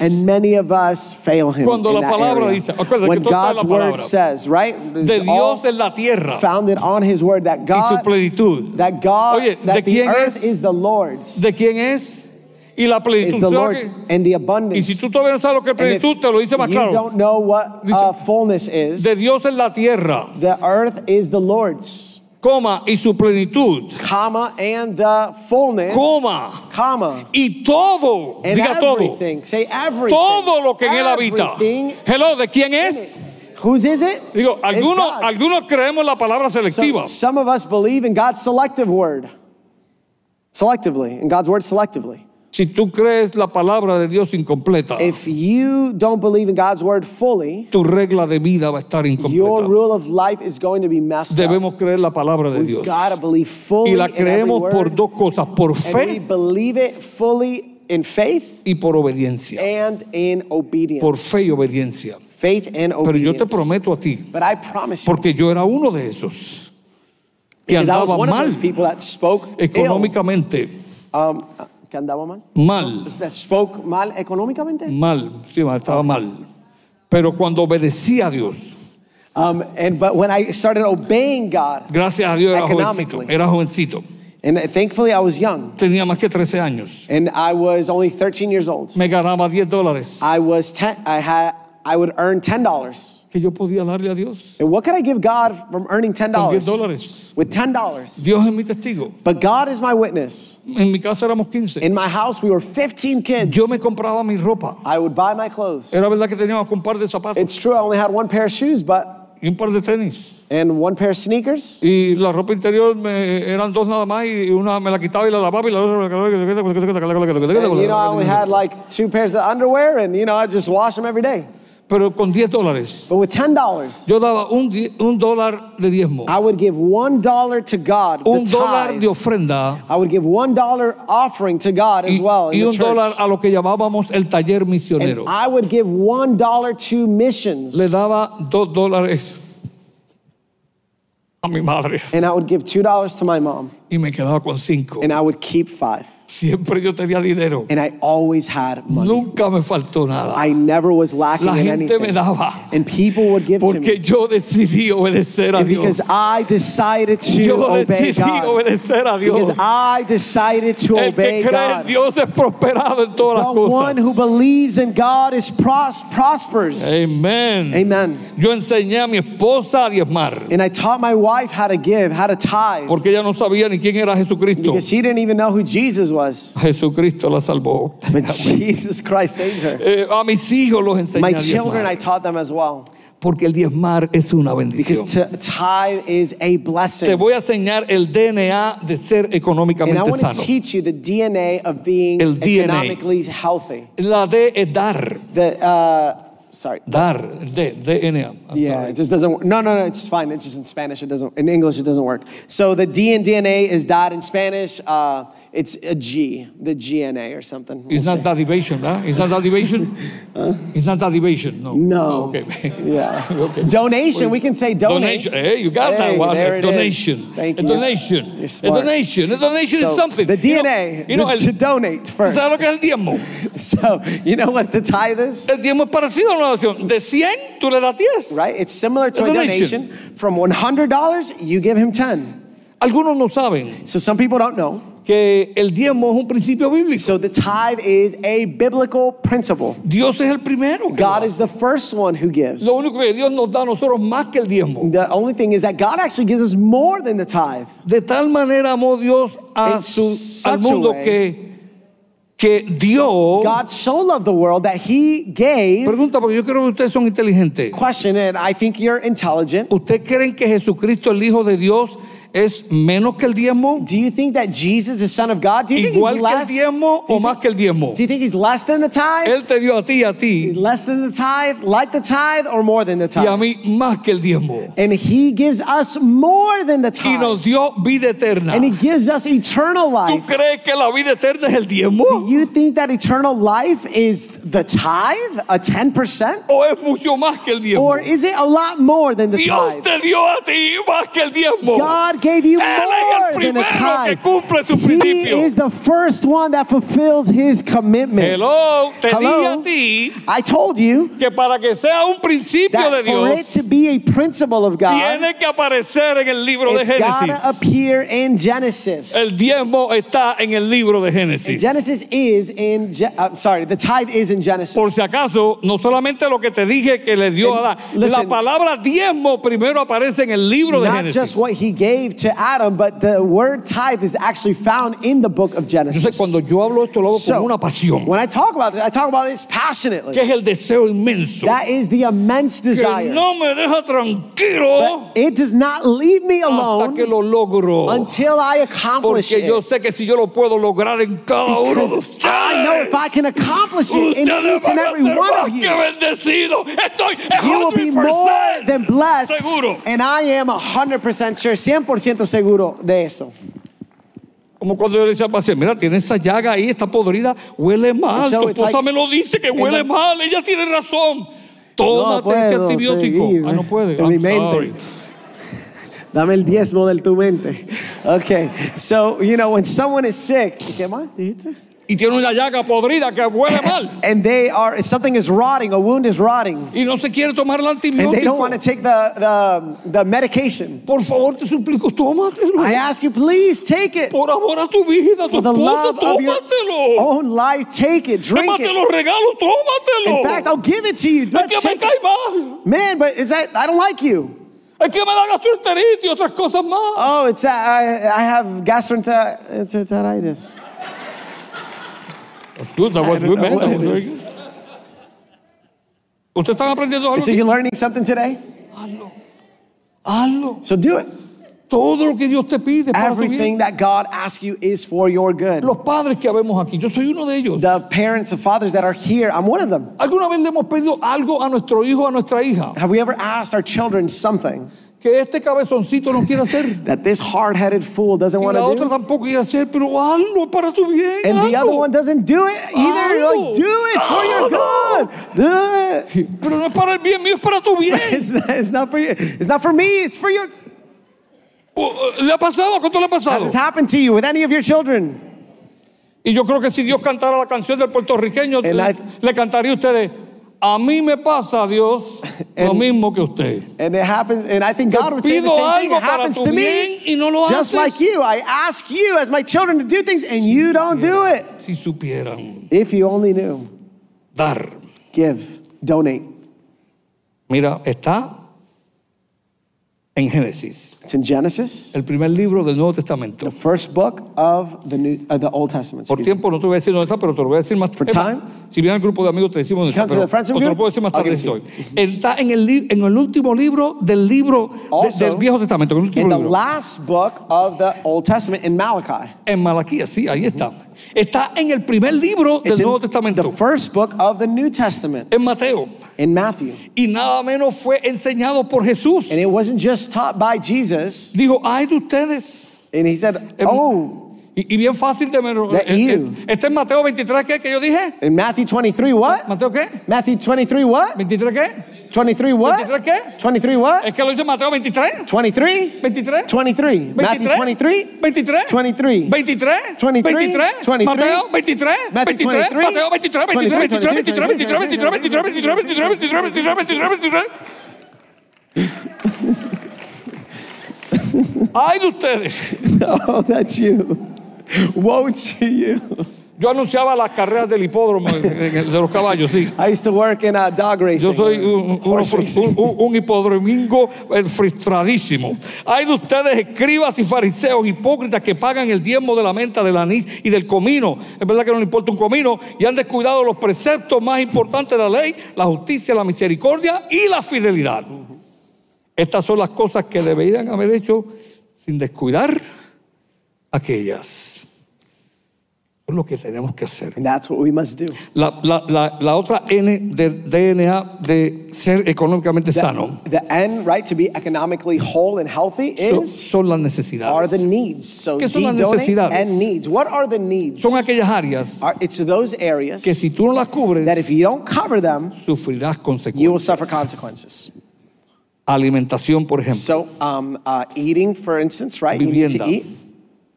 And many of us fail Him. Cuando in la palabra area. dice, when que todo está en God's word says, right? De Dios la tierra founded on His word that God, that God, Oye, that the earth es? is the Lord's. ¿De quién es? Y la is plenitud. the ¿sabes Lord's and the Y abundance. si tú todavía no sabes lo que es And if plenitud, te lo dice más you claro. don't know what uh, fullness is. De Dios en la tierra, the earth is the Lord's, coma, y su plenitud, comma, and the fullness, coma, comma, y todo, and diga todo, everything. Say everything. todo lo que en él habita. Everything Hello, ¿de quién es? Whose is it? Digo, algunos, algunos creemos la palabra selectiva. So, some of us believe in God's selective word. Selectively, in God's word selectively. Si tú crees la palabra de Dios incompleta, If you don't believe in God's word fully, tu regla de vida va a estar your incompleta. rule of life is going to be messed up. Debemos creer la palabra de We've Dios. got to believe fully Y la in every creemos por word, dos cosas, por and we fe believe it fully in faith y por obediencia. and in obedience. Por fe y obediencia. faith and Pero yo obedience. te prometo a ti, But I promise you, porque yo era uno de esos que because I was andaba one of mal those people that spoke ill. económicamente. Um, que andaba mal. Mal, That spoke mal económicamente. mal, sí, mal, estaba mal. Pero cuando obedecí a Dios, Um, and but when I started obeying God, gracias a Dios era jovencito, era jovencito. and thankfully I was young, Tenía más que 13 años. and I was only 13 years old. Me ganaba 10 dólares I was ten. I had. I would earn ten dollars. Que yo podía darle a Dios. And what could I give God from earning ten Con 10 dollars? dólares. With ten dollars. Dios es mi testigo. But God is my witness. En mi casa éramos 15. In my house, we were 15 kids. Yo me compraba mi ropa. I would buy my clothes. Era verdad que teníamos un par de zapatos It's true. I only had one pair of shoes, but y un par de tenis. and one pair of sneakers. Y la ropa interior me, eran dos nada más y una me la quitaba y la lavaba y la And, you know, I only had like two pairs of underwear, and you know, I just wash them every day. Pero con 10 dólares. But with ten dollars, Yo daba un, un dólar de diezmo, I would give one dollar to God, un the dólar tithe. de ofrenda I would give one dollar offering to God as y, well in y un dólar a lo que llamábamos el taller misionero. And I would give one dollar to missions, Le daba dos dólares a mi madre. and I would give two dollars to my mom. Y me quedaba con cinco. and I would keep five. Siempre yo tenía dinero. And I always had money. Nunca me faltó nada. I never was lacking La in gente me anything. daba. And people would give to Porque me. yo decidí obedecer a Dios. because I decided to Yo obey God. obedecer a Dios. Because I decided to El que obey cree en. Dios es prosperado en todas las The one cosas. who believes in God is pros- prospers. Amén. Amen. Yo enseñé a mi esposa a diezmar. And I taught my wife how to give, how to tithe. Porque ella no sabía ni quién era Jesucristo. Because she didn't even know who Jesus was. Jesucristo la salvó. But Jesus Christ saved her. Eh, a mis hijos los enseñé My children, I taught them as well. Porque el diezmar es una Because bendición. is a Te blessing. voy a enseñar el DNA de ser And I económicamente want to sano. teach you the DNA of being El DNA. economically healthy. La D es dar. The, uh, sorry. Dar. D, DNA. I'm Yeah, sorry. it just doesn't work. No, no, no, it's fine. It's just in Spanish. It doesn't, in English, it doesn't work. So the D in DNA is dad in Spanish. Uh, it's a G, the GNA or something. It's We'll not derivation, ¿verdad? It's not derivation. It's not derivation. No. No. Oh, okay. Yeah. Okay. Donation, we can say donate. Donation. Hey, you got that one. there A it is. donation. Thank a you. donation. You're a smart. donation. A donation So, is something. The You know- DNA, You know, the- to donate first. Que el diezmo? So, you know what the tithe is? El diezmo es parecido a una donación. De 100, tú le das 10. Right? It's similar to A a donation. donation. From $100, you give him 10. Algunos no saben So some people don't know. Que el diezmo es un principio bíblico. So the tithe is a biblical principle. Dios es el primero. God is the first one who gives. Lo único que Dios nos da a nosotros más que el diezmo. The only thing is that God actually gives us more than the tithe. De tal manera amó Dios a su, al mundo que, que dio. God so loved the world that he gave. Pregunta, porque yo creo que ustedes son inteligentes. Question, and I think you're intelligent. ¿Ustedes creen que Jesucristo, el Hijo de Dios, es menos que el diezmo? Do you think that Jesus, the Son of God, do you think ¿Igual he's que el less? diezmo o you más que el diezmo? do you think he's less than the tithe? Él te dio a ti, a ti, Less than the tithe, like the tithe, or more than the y a tithe? mí más que el diezmo. And he gives us more than the Y tithe. nos dio vida eterna. And he gives us eternal ¿Tú life. crees que la vida eterna es el diezmo? Do you think that eternal life is the tithe, a 10%? ¿O es mucho más que el diezmo? Or is it a lot more than the Dios tithe? te dio a ti más que el diezmo. God gave you more than a tithe. He is the first one that fulfills his commitment. Hello, Hello? I told you que para que sea un principio de that for it to be a principle of God, tiene que aparecer en el libro de it's got to Génesis. appear in Genesis. El diezmo está en el libro de Génesis. Genesis is in, Ge- I'm sorry, the tithe is in Genesis. Por si acaso, no solamente lo que te dije que le dio a listen. la palabra diezmo primero aparece en el libro de Génesis. Not just what he gave to Adam, but the word tithe is actually found in the book of Genesis. Entonces, cuando yo hablo esto, lo hago So, con una pasión, when I talk about this, I talk about this passionately. que es el deseo inmenso, That is the immense que desire. no me deja tranquilo But it does not leave me hasta alone que lo logro. until I accomplish Porque yo it. sé que si yo lo puedo lograr en cada uno de Because I know if I can accomplish it in each and every one of you. Estoy you will be more than blessed. seguro. And I am 100% sure, 100% seguro de eso. Como cuando yo le decía al paciente, mira, tiene esa llaga ahí, está podrida, huele mal. So tu esposa like- me lo dice que huele mal, ella tiene razón. No Tómate este puedo antibiótico. seguir Ah, no puede. en mi mente. sorry. Dame el diezmo de tu mente. Okay, so, you know, when someone is sick, ¿qué más dijiste? Y tiene una llaga podrida que huele mal. And they are, if something is rotting, a wound is rotting, Y no se quiere tomar el and they don't want to take the, the, the medication. Por favor, te suplico, tómatelo. I ask you, please take it. Por amor a tu vida, tu For the love esposa, of your tómatelo. own life, take it, drink Tómate it. los regalos, tómatelo. In fact, I'll give it to you. es que me cae mal. Man, but is that, I don't like you. Es que me da gastroenteritis y otras cosas más. Oh, it's that I, I have gastroenteritis. Good, that was good, man. That was very good. ¿Ustedes están aprendiendo algo? So aquí? you're learning something today? Hazlo. Hazlo. So do it. Todo lo que Dios te pide para tu Everything that God asks you is for your good. Los padres que habemos aquí, yo soy uno de ellos. The parents and fathers that are here, I'm one of them. ¿Alguna vez le hemos pedido algo a nuestro hijo, a nuestra hija, Have we ever asked our children something que este cabezoncito no quiere hacer? that this hard headed fool doesn't Y want la to otra do? tampoco quiere hacer, pero hazlo para tu bien. And the other hazlo. one doesn't do it either. You're like, Hazlo. do it, it's for your good. Pero no es para el bien mío, es para tu bien. It's not, it's not for you. It's not for me, it's for your. Uh, ¿Le ha pasado? ¿Cuánto le ha Has pasado? this happened to you with any of your children? Y yo creo que si Dios cantara la canción del puertorriqueño, le, le cantaría a ustedes, a mí me pasa, Dios, lo And- mismo que usted. And it happens, and I think God would say the same thing. It happens to me, no just haces. like you. I ask you as my children to do things, and you don't do it. Si supieran If you only knew, dar. give, donate. Mira, está en Génesis, It's in Genesis, el primer libro del Nuevo Testamento. the first book of the New, uh, the Old Testament. Por tiempo no te voy a decir dónde está, pero te lo voy a decir más time? Si viene el grupo de amigos te decimos dónde está, pero the te lo puedo decir más tarde si to estoy. Está en el, en el último libro del libro de- del Viejo Testamento, en el último In the libro. last book of the Old Testament in Malachi. En Malaquías, sí, ahí está. Está en el primer libro del It's Nuevo the Testamento, first book of the New Testament en Mateo. in Matthew. Y nada menos fue enseñado por Jesús. And it wasn't just taught by Jesus. Dijo, ay de ustedes. And he said, Em- Oh, Y, y bien fácil de memorizar. That you. Este es Mateo 23, ¿qué? Que yo dije. in Matthew 23, what? ¿Mateo qué? Matthew 23, what? ¿23 qué? 23, what? 23 qué? 23, what? Es que lo dice Mateo 23. 23? 23. 23. Matthew 23? 23. 23. 23. 23, 23. 23, Mateo 23. Matthew 23. 23, Mateo 23. 23. 23. 23. 23. 23. 23. 23. 23. 23. 23. 23. Ay de ustedes. Oh, that's you. Woe to you. Yo anunciaba las carreras del hipódromo de los caballos, sí. I used to work in uh, dog racing. Yo soy un, un, un, un hipodromingo eh, frustradísimo. Hay de ustedes escribas y fariseos hipócritas que pagan el diezmo de la menta, del anís y del comino. Es verdad que no le importa un comino y han descuidado los preceptos más importantes de la ley, la justicia, la misericordia y la fidelidad. Estas son las cosas que deberían haber hecho sin descuidar aquellas. Es lo que tenemos que hacer. And that's what we must do. La, la- la- la otra N del DNA de ser económicamente sano The, the end, right, to be economically whole and healthy son, is son las are the necesidades. needs. So ¿Qué son las donate necesidades? and needs. What are the needs? Son aquellas áreas Are, it's those areas que si tú no las cubres, that if you don't cover them, sufrirás you will suffer consecuencias. consequences. Alimentación, por ejemplo, So, um, uh, eating, for instance, right? You need vivienda, to eat.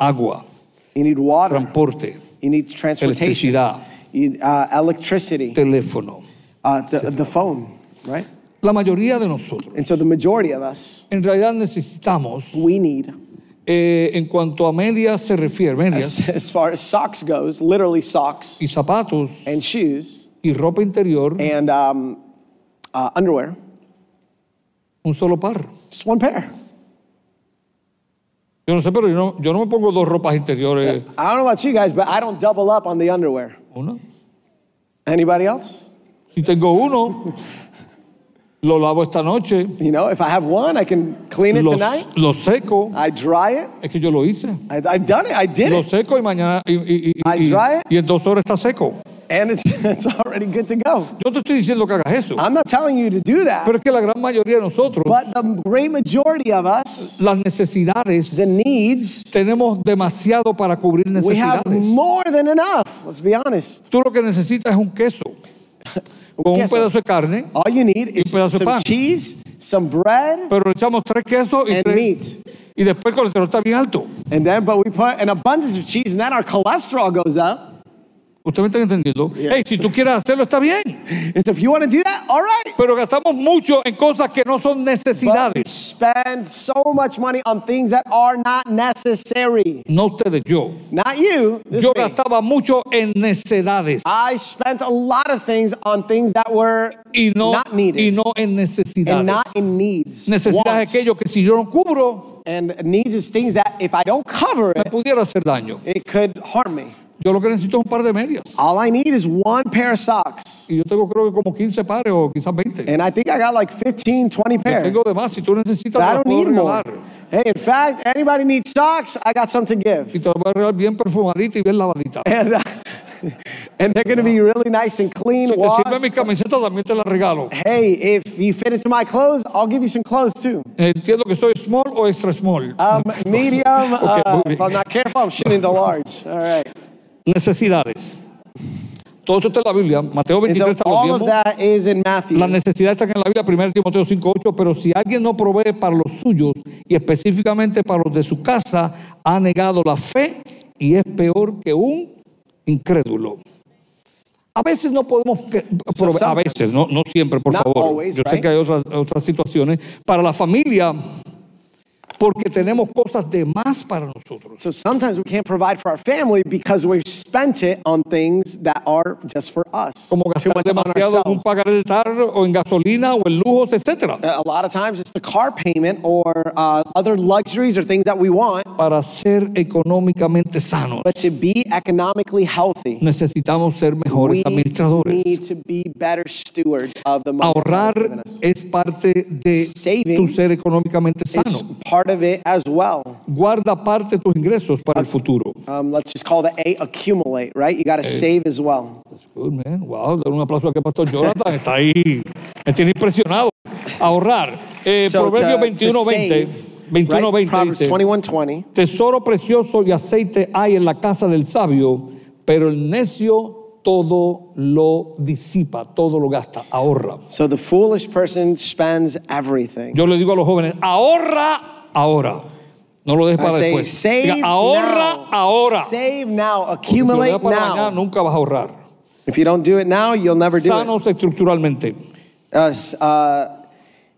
Agua, You need water. transporte, You need transportation. electricidad, You, uh, electricity. teléfono. Uh, the, the phone, right? La mayoría de nosotros, And so the majority of us, en realidad necesitamos, we need, eh, en cuanto a medias se refiere, medias as, as far as socks goes, literally socks y zapatos and shoes y ropa interior, and um, uh, underwear, un solo par. just one pair. Yo no sé, pero yo no, yo no me pongo dos ropas interiores. I don't know about you guys, but I don't double up on the underwear. Una. Anybody else? Si tengo uno, lo lavo esta noche, You know, if I have one, I can clean it lo, tonight. lo seco. I dry it. Es que yo lo hice. I, I've done it. I did Lo it. seco y mañana. Y, y- y- I y- dry it. y en dos horas está seco. And it's, it's already good to go. Yo te estoy diciendo que hagas eso. I'm not telling you to do that, Pero es que la gran mayoría de nosotros, but the great majority of us, las necesidades, the needs, tenemos demasiado para cubrir we have more than enough. Let's be honest. Tú lo que necesitas es un queso con un pedazo de carne, All you need is pedazo de some pan. cheese, some bread, pero le echamos tres quesos y, and tres- meat. y después el colesterol está bien alto. And then, but we put an abundance of cheese, and then our cholesterol goes up. ¿Usted me está entendiendo? Hey, si tú quieres hacerlo, está bien. And so if you want to do that, all right. Pero gastamos mucho en cosas que no son But necesidades. spend so much money on things that are not necessary. No ustedes, yo. Not you. Yo gastaba mucho en necedades I spent a lot of things on things that were y no, not needed y no en and necesidades. not in needs. Necesidades aquello que si yo no cubro, And needs is things that if I don't cover me pudiera hacer daño. it could harm me. Yo lo que necesito es un par de medias. All I need is one pair of socks. Y yo tengo creo que como 15 pares o quizás 20. And I think I got like 15, 20 Yo pairs. tengo de más. Si tú necesitas, I don't need more. Hey, in fact, anybody needs socks, I got something to give. Y te voy a regalar bien perfumadita y bien lavadita. And, uh, and they're going to be really nice and clean, Si te sirve mi camiseta, también te la regalo. Hey, if you fit into my clothes, I'll give you some clothes too. Entiendo que soy small o extra small. Um, medium, uh, if I'm not careful, I'm shooting the large. All right. Necesidades. Todo esto está en la Biblia. Mateo And 23 so está los. La necesidad está en la Biblia, 1 Timoteo 5.8, pero si alguien no provee para los suyos y específicamente para los de su casa, ha negado la fe y es peor que un incrédulo. A veces no podemos, proveer- a veces, no, no siempre, por favor. Yo sé que hay otras, otras situaciones. Para la familia, porque tenemos cosas de más para nosotros. So sometimes we can't provide for our family because we've spent it on things that are just for us. Como on demasiado en pagar el tarro o en gasolina o en lujos, etcétera. A lot of times it's the car payment or uh, other luxuries or things that we want, Para ser económicamente sanos, but to be economically healthy, necesitamos ser mejores we administradores. need to be better stewards of the money. Ahorrar es parte de Saving tu ser económicamente sano. part of it as well. Guarda parte tus ingresos para el futuro. Um, let's just call the A accumulate, right? You got to save as well. Good man. Wow, dar un aplauso aquí a Pastor Jonathan. Está ahí. Me tiene impresionado. Ahorrar. Eh, So Proverbios to- 21, to 20. save, 21, right? 20 Proverbs dice, 21 20. Tesoro precioso y aceite hay en la casa del sabio, pero el necio todo lo disipa, todo lo gasta, ahorra. So the foolish person spends everything. Yo le digo a los jóvenes, ahorra ahora. No lo dejes para say, después. save Diga, ahorra now. ahora. Save now. Porque si lo Accumulate para mañana, now. nunca vas a ahorrar. If you don't do it now, you'll never do it. Sanos estructuralmente. Uh, s- uh,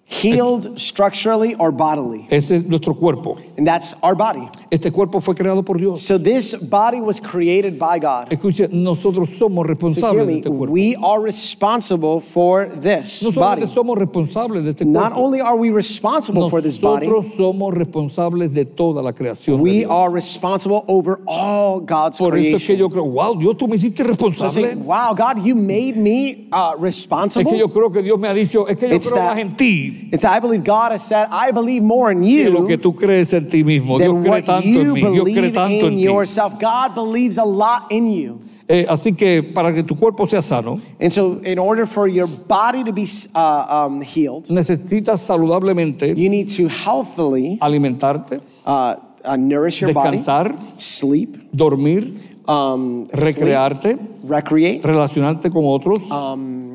healed structurally or bodily. Ese es nuestro cuerpo. And that's our body. Este cuerpo fue creado por Dios. So this body was created by God. Escuche, nosotros somos So responsables de este cuerpo. we are responsible for this No body. somos responsables de este Not cuerpo. only are we responsible for this body, Nosotros somos responsables de toda la creación. we are responsible over all God's Por eso es que creation. yo creo, wow, Dios, tú me hiciste So say, wow, God, you made me uh, Es responsible. que yo creo que Dios me ha dicho, es que yo It's creo that- más en ti It's I believe God has said, I believe more in que lo que you tú crees en ti mismo. Dios than cree what tanto en you mí, Dios cree believe tanto en in ti. yourself. God believes a lot in you. Eh, así que para que tu cuerpo sea sano, And so, in order for your body to be uh, um, healed, necesitas saludablemente you need to healthily alimentarte, uh, uh, nourish your body, descansar, sleep, dormir, um, sleep, recrearte, recreate, relacionarte con otros, um,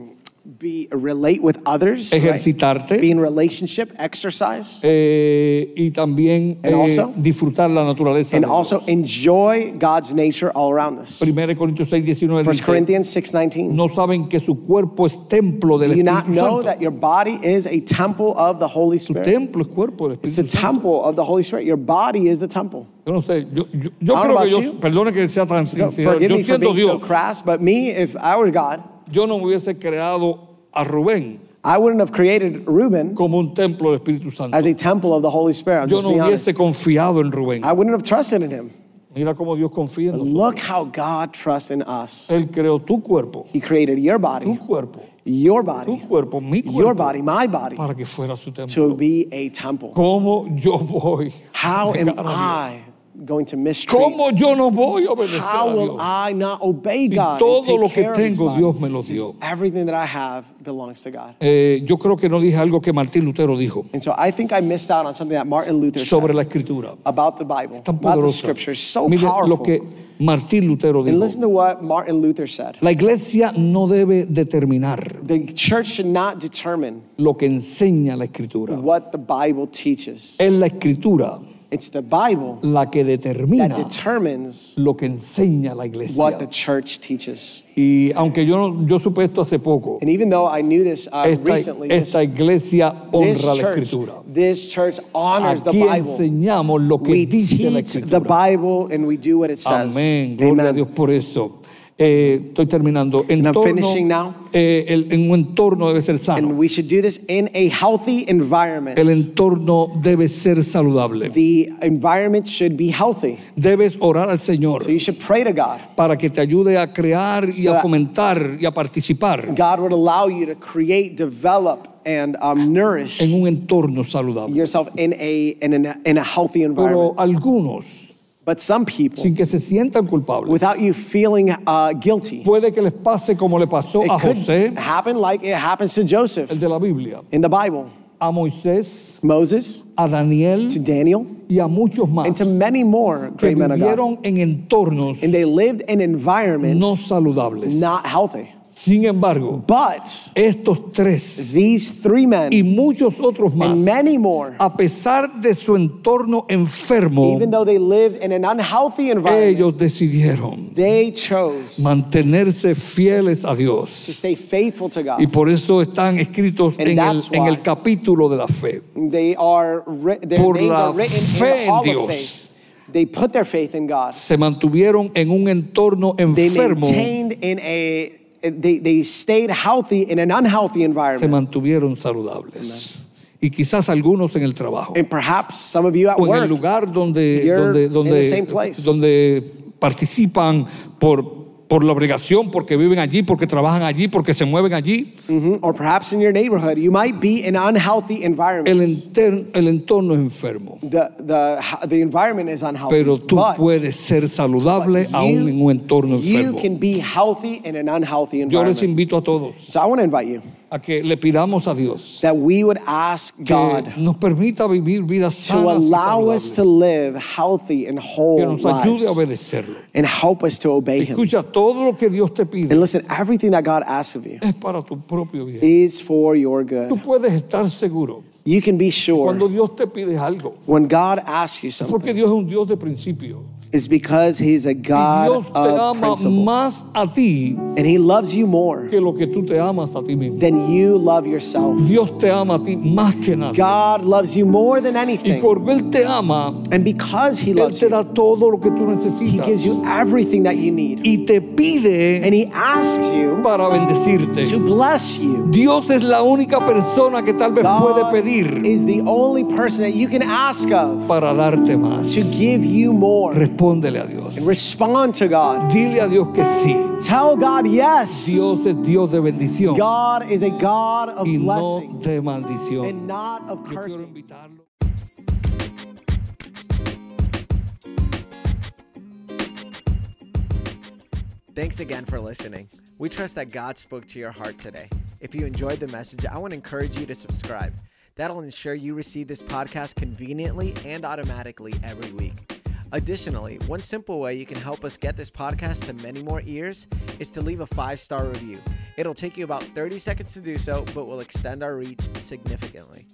be relate with others, right? ejercitarte be in relationship, exercise, eh, y también And eh, also- disfrutar la naturaleza. and Dios. also enjoy God's nature all around us. 1 Corintios 6, 19 1 dice, Corinthians 6:19. no saben que su cuerpo es templo del Do you not know Santo. that your body is a temple of the Holy Spirit? templo es cuerpo del It's Espíritu Santo. temple of the Holy Spirit. Your body is the temple. Yo no sé, yo, yo, yo creo que yo, perdone que sea tan sincero, yo siendo being so Dios, crass, but me, if I were God, yo no me hubiese creado a Rubén I wouldn't have created Reuben como un templo del Espíritu Santo. as a temple of the Holy Spirit. I'm Yo just no being honest. hubiese confiado en Rubén. I wouldn't have trusted in him. Mira cómo Dios confía en nosotros. Look how God trusts in us. Él creó tu cuerpo, He created your tu body, cuerpo, your tu body, cuerpo, mi your body, my body, para que fuera su to templo. be a temple. ¿Cómo yo voy? How am a Dios? I going to mistreat? ¿Cómo yo no voy a obedecer How a will Dios? I not obey God? and todo lo que care of His tengo, body? Dios me lo dio. Everything that I have belongs to God. Eh, yo creo que no dije algo que Martín Lutero dijo And so I think I missed out on something that Martin Luther sobre said la escritura. about the Bible, Tan about the poderosa. scriptures. So Mire powerful. lo que Martín Lutero And dijo. listen to what Martin Luther said. La iglesia no debe determinar The church should not determine lo que enseña la escritura. what the Bible teaches. Es la escritura It's the Bible la que that determina determines lo que enseña la iglesia. what the church teaches. Y aunque yo, yo supe esto hace poco, And even though I knew this uh, esta, recently, esta iglesia honra la church, escritura. this church honors the Aquí Bible. enseñamos lo que We dice la teach the escritura. Bible and we do what it says. Amén, gloria a. Dios por eso. Eh, estoy terminando. Entorno, eh, el- en un entorno debe ser sano. And we should do this in a healthy environment. El entorno debe ser saludable. The environment should be healthy. Debes orar al Señor So you should pray to God. para que te ayude a crear y So a fomentar y a participar God would allow you to create, develop, and um, nourish en un entorno saludable. yourself in a, in a, in a healthy environment. Pero algunos, But some people, sin que se sientan culpables, without you feeling uh, guilty, puede que les pase como le pasó it a could José, happen like it happens to Joseph el de la Biblia. in the Bible. a Moisés, Moses, a Daniel to Daniel, y a muchos más and to many more great men of God. en entornos And they lived in no environments saludables. not healthy. Sin embargo, But estos tres these three y men muchos otros más, and many more, a pesar de su entorno enfermo, even though they lived in an unhealthy environment, ellos decidieron they chose mantenerse fieles a to Dios. stay faithful to Y God. por eso están escritos And en el, en capítulo de la fe. They are their Por names la are written fe in en Dios. They put their faith in God. Se mantuvieron en un entorno They enfermo, maintained in a they, they stayed healthy in an unhealthy se environment. mantuvieron saludables. Y quizás algunos en el trabajo. And perhaps some of you at o en el lugar donde, donde, donde participan por, por la obligación, porque viven allí, porque trabajan allí, porque se mueven allí. mhm, or perhaps in your neighborhood, you might be in unhealthy El, environments. enter- el entorno es enfermo, The, the, the environment is unhealthy. pero tú but puedes ser saludable but aún en un entorno you enfermo. can be healthy in an unhealthy Yo les environment. invito a todos So I want to invite you a que le pidamos a Dios that we would ask que God nos permita vivir vidas to sanas y allow us to live healthy and que whole nos ayude a obedecerlo. and help us to obey Him. Escucha, todo lo que Dios te pide And listen, everything that God asks of you es para tu propio bien. is for your Tú good. puedes estar seguro You can be cuando sure Dios te pide algo, when God asks you porque something, Dios es un Dios de principio. It's because He's a Y Dios God te of ama principle. más a ti And He loves you more que lo que tú te amas a ti mismo. than you love yourself. Dios te ama a ti más que nada. God loves you more than Y anything. porque Él te ama, And because He Él loves te you, da todo lo que tú He necesitas. gives you everything that you need. Y te pide And He asks you para bendecirte. to bless you. Dios es la única persona que tal vez puede God pedir is the only person that you can ask of para darte más. to give you more. Respóndele a Dios. And respond to God. Dile a Dios que sí. Tell God yes. Dios es Dios de bendición God is a God of y no blessing de maldición. and not of cursing. Thanks again for listening. We trust that God spoke to your heart today. If you enjoyed the message, I want to encourage you to subscribe. That'll ensure you receive this podcast conveniently and automatically every week. Additionally, one simple way you can help us get this podcast to many more ears is to leave a five star review. It'll take you about 30 seconds to do so, but will extend our reach significantly.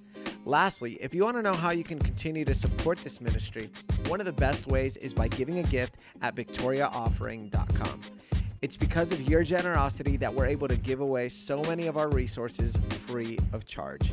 Lastly, if you want to know how you can continue to support this ministry, one of the best ways is by giving a gift at victoriaoffering.com. It's because of your generosity that we're able to give away so many of our resources free of charge.